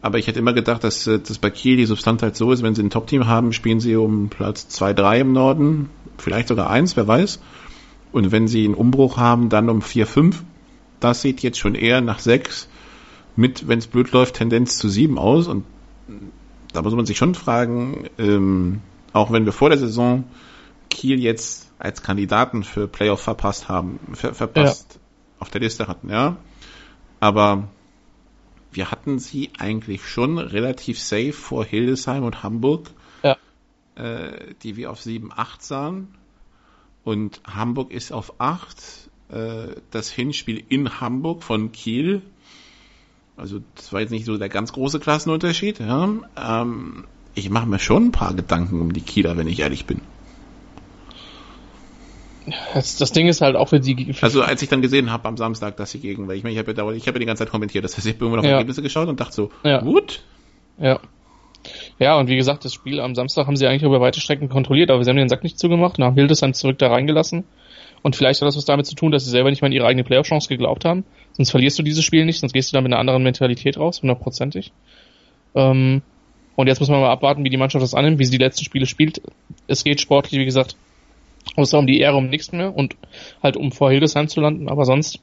Aber ich hätte immer gedacht, dass, äh, dass bei Kiel die Substanz halt so ist, wenn sie ein Top-Team haben, spielen sie um Platz 2, 3 im Norden, vielleicht sogar 1, wer weiß. Und wenn sie einen Umbruch haben, dann um 4, 5. Das sieht jetzt schon eher nach 6 mit, wenn es blöd läuft, Tendenz zu 7 aus. Und da muss man sich schon fragen, ähm, auch wenn wir vor der Saison Kiel jetzt als Kandidaten für Playoff verpasst haben, ver verpasst auf der Liste hatten, ja. Aber wir hatten sie eigentlich schon relativ safe vor Hildesheim und Hamburg, ja. äh, die wir auf 7, 8 sahen. Und Hamburg ist auf 8. Äh, das Hinspiel in Hamburg von Kiel. Also das war jetzt nicht so der ganz große Klassenunterschied. Ja. Ähm, ich mache mir schon ein paar Gedanken um die Kieler, wenn ich ehrlich bin. Das, das Ding ist halt auch für die. Für also als ich dann gesehen habe am Samstag, dass sie gegen, weil ich meine, ich habe ja, ich hab ja die ganze Zeit kommentiert, das heißt, ich habe irgendwann auf ja. Ergebnisse geschaut und dachte so, ja. gut. Ja. Ja, und wie gesagt, das Spiel am Samstag haben sie eigentlich über weite Strecken kontrolliert, aber sie haben den Sack nicht zugemacht und haben Hildesheim zurück da reingelassen. Und vielleicht hat das was damit zu tun, dass sie selber nicht mal an ihre eigene Playoff-Chance geglaubt haben. Sonst verlierst du dieses Spiel nicht, sonst gehst du da mit einer anderen Mentalität raus, hundertprozentig. Ähm, und jetzt muss man mal abwarten, wie die Mannschaft das annimmt, wie sie die letzten Spiele spielt. Es geht sportlich, wie gesagt, außer um die Ehre um nichts mehr und halt um vor Hildesheim zu landen, aber sonst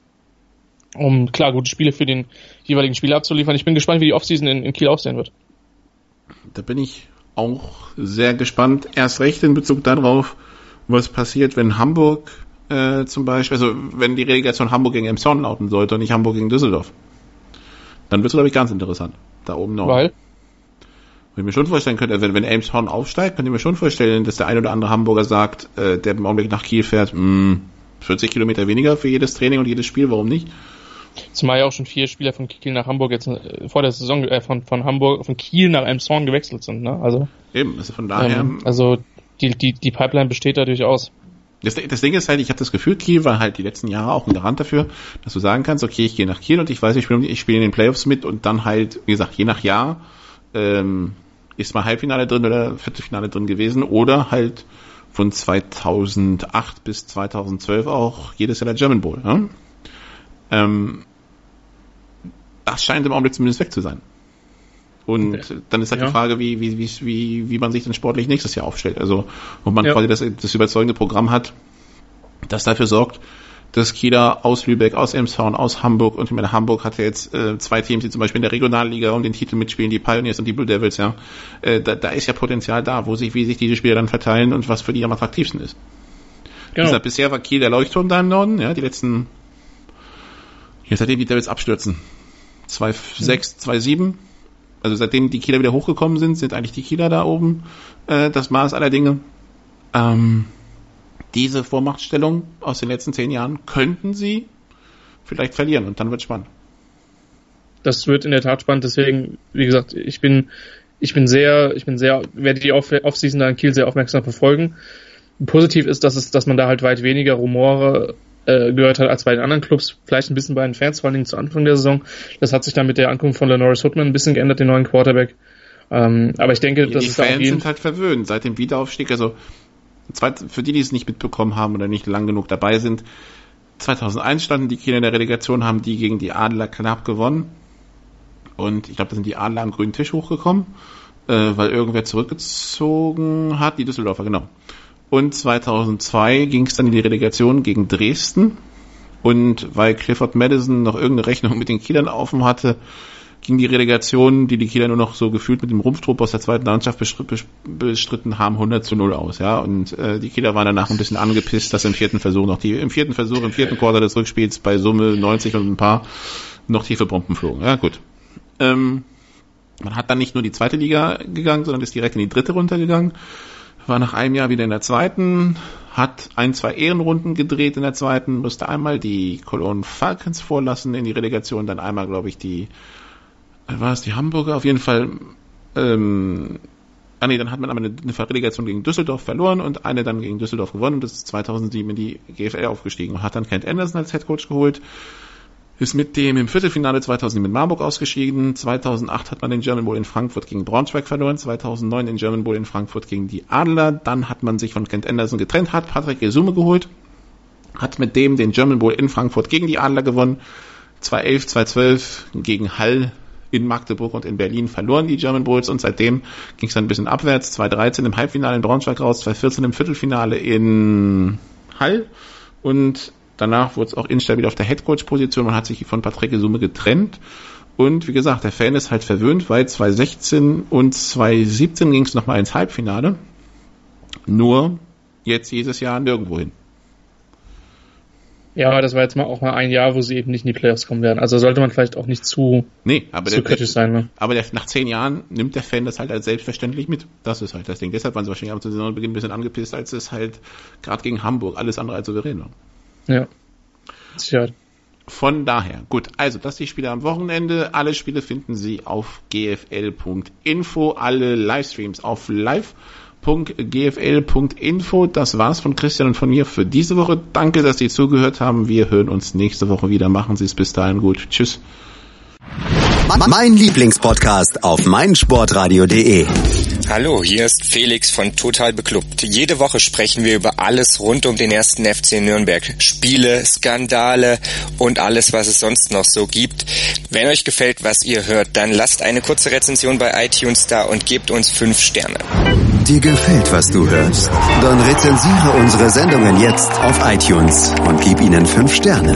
um klar gute Spiele für den jeweiligen Spieler abzuliefern. Ich bin gespannt, wie die Offseason in, in Kiel aussehen wird. Da bin ich auch sehr gespannt. Erst recht in Bezug darauf, was passiert, wenn Hamburg äh, zum Beispiel, also wenn die Relegation Hamburg gegen Emson lauten sollte und nicht Hamburg gegen Düsseldorf. Dann wird es, glaube ich, ganz interessant. Da oben noch. Weil? Wenn ich mir schon vorstellen könnte, wenn, wenn Elmshorn aufsteigt, könnte ich mir schon vorstellen, dass der ein oder andere Hamburger sagt, äh, der im Augenblick nach Kiel fährt, mh, hm, 40 Kilometer weniger für jedes Training und jedes Spiel, warum nicht? Zumal ja auch schon vier Spieler von Kiel nach Hamburg jetzt äh, vor der Saison äh, von, von Hamburg, von Kiel nach Elmshorn gewechselt sind, ne? Also. Eben, also von daher. Ähm, also die, die, die Pipeline besteht da durchaus. Das, das Ding ist halt, ich habe das Gefühl, Kiel war halt die letzten Jahre auch ein Garant dafür, dass du sagen kannst, okay, ich gehe nach Kiel und ich weiß, ich spiele ich spiel in den Playoffs mit und dann halt, wie gesagt, je nach Jahr ähm, ist mal Halbfinale drin oder Viertelfinale drin gewesen oder halt von 2008 bis 2012 auch jedes Jahr der German Bowl. Ja? Ähm, das scheint im Augenblick zumindest weg zu sein. Und okay. dann ist halt ja. die Frage, wie, wie, wie, wie, wie man sich dann sportlich nächstes Jahr aufstellt. Also, ob man ja. quasi das, das überzeugende Programm hat, das dafür sorgt, dass Kieler aus Lübeck, aus Elmshorn, aus Hamburg und ich meine, Hamburg hat ja jetzt äh, zwei Teams, die zum Beispiel in der Regionalliga um den Titel mitspielen, die Pioneers und die Blue Devils, ja. Äh, da, da ist ja Potenzial da, wo sich, wie sich diese Spiele dann verteilen und was für die am attraktivsten ist. Genau. Gesagt, bisher war Kiel der Leuchtturm da im Norden, ja, die letzten, jetzt seitdem die Devils abstürzen. 2-6, 2-7, also seitdem die Kieler wieder hochgekommen sind, sind eigentlich die Kieler da oben äh, das Maß aller Dinge. Ähm, diese Vormachtstellung aus den letzten zehn Jahren könnten sie vielleicht verlieren und dann wird spannend. Das wird in der Tat spannend, deswegen, wie gesagt, ich bin, ich bin sehr, ich bin sehr, werde die Offseason da in Kiel sehr aufmerksam verfolgen. Positiv ist, dass es, dass man da halt weit weniger Rumore äh, gehört hat als bei den anderen Clubs, vielleicht ein bisschen bei den Fans, vor allen Dingen zu Anfang der Saison. Das hat sich dann mit der Ankunft von Lenoris Hoodman ein bisschen geändert, den neuen Quarterback. Ähm, aber ich denke, die, das die ist Fans da sind halt verwöhnt seit dem Wiederaufstieg. Also für die, die es nicht mitbekommen haben oder nicht lang genug dabei sind, 2001 standen die Kieler in der Relegation, haben die gegen die Adler knapp gewonnen. Und ich glaube, da sind die Adler am grünen Tisch hochgekommen, äh, weil irgendwer zurückgezogen hat, die Düsseldorfer, genau. Und 2002 ging es dann in die Relegation gegen Dresden. Und weil Clifford Madison noch irgendeine Rechnung mit den Kielern offen hatte, ging die Relegation, die die Kieler nur noch so gefühlt mit dem Rumpftrupp aus der zweiten Landschaft bestritten haben, 100 zu 0 aus, ja. Und äh, die Kieler waren danach ein bisschen angepisst, dass im vierten Versuch noch die, im vierten Versuch, im vierten Quarter des Rückspiels bei Summe 90 und ein paar noch tiefe Bomben flogen. Ja, gut. Ähm, man hat dann nicht nur die zweite Liga gegangen, sondern ist direkt in die dritte runtergegangen war nach einem Jahr wieder in der zweiten, hat ein, zwei Ehrenrunden gedreht in der zweiten, musste einmal die Cologne Falcons vorlassen in die Relegation, dann einmal, glaube ich, die, äh, war es die Hamburger, auf jeden Fall, ähm, ah nee, dann hat man einmal eine, eine Relegation gegen Düsseldorf verloren und eine dann gegen Düsseldorf gewonnen und ist 2007 in die GFL aufgestiegen und hat dann Kent Anderson als Headcoach geholt ist mit dem im Viertelfinale 2000 mit Marburg ausgeschieden. 2008 hat man den German Bowl in Frankfurt gegen Braunschweig verloren. 2009 den German Bowl in Frankfurt gegen die Adler. Dann hat man sich von Kent Anderson getrennt, hat Patrick Gesume geholt, hat mit dem den German Bowl in Frankfurt gegen die Adler gewonnen. 2011, 2012 gegen Hall in Magdeburg und in Berlin verloren die German Bulls und seitdem ging es dann ein bisschen abwärts. 2013 im Halbfinale in Braunschweig raus, 2014 im Viertelfinale in Hall und Danach wurde es auch instabil auf der Headcoach-Position. Man hat sich von Patrick Summe getrennt. Und wie gesagt, der Fan ist halt verwöhnt, weil 2016 und 2017 ging es nochmal ins Halbfinale. Nur jetzt dieses Jahr nirgendwo hin. Ja, das war jetzt mal auch mal ein Jahr, wo sie eben nicht in die Playoffs kommen werden. Also sollte man vielleicht auch nicht zu, nee, aber zu der, kritisch sein. Ne? Aber der, nach zehn Jahren nimmt der Fan das halt als selbstverständlich mit. Das ist halt das Ding. Deshalb waren sie wahrscheinlich am Saisonbeginn ein bisschen angepisst, als es halt gerade gegen Hamburg alles andere als souverän war. Ja. Tja. Von daher, gut, also das die Spiele am Wochenende. Alle Spiele finden Sie auf gfl.info, alle Livestreams auf live www.gfl.info. Das war's von Christian und von mir für diese Woche. Danke, dass Sie zugehört haben. Wir hören uns nächste Woche wieder. Machen Sie es bis dahin gut. Tschüss. Mein Lieblingspodcast auf meinsportradio.de. Hallo, hier ist Felix von Total Beklubbt. Jede Woche sprechen wir über alles rund um den ersten FC Nürnberg. Spiele, Skandale und alles, was es sonst noch so gibt. Wenn euch gefällt, was ihr hört, dann lasst eine kurze Rezension bei iTunes da und gebt uns fünf Sterne. Dir gefällt, was du hörst? Dann rezensiere unsere Sendungen jetzt auf iTunes und gib ihnen fünf Sterne.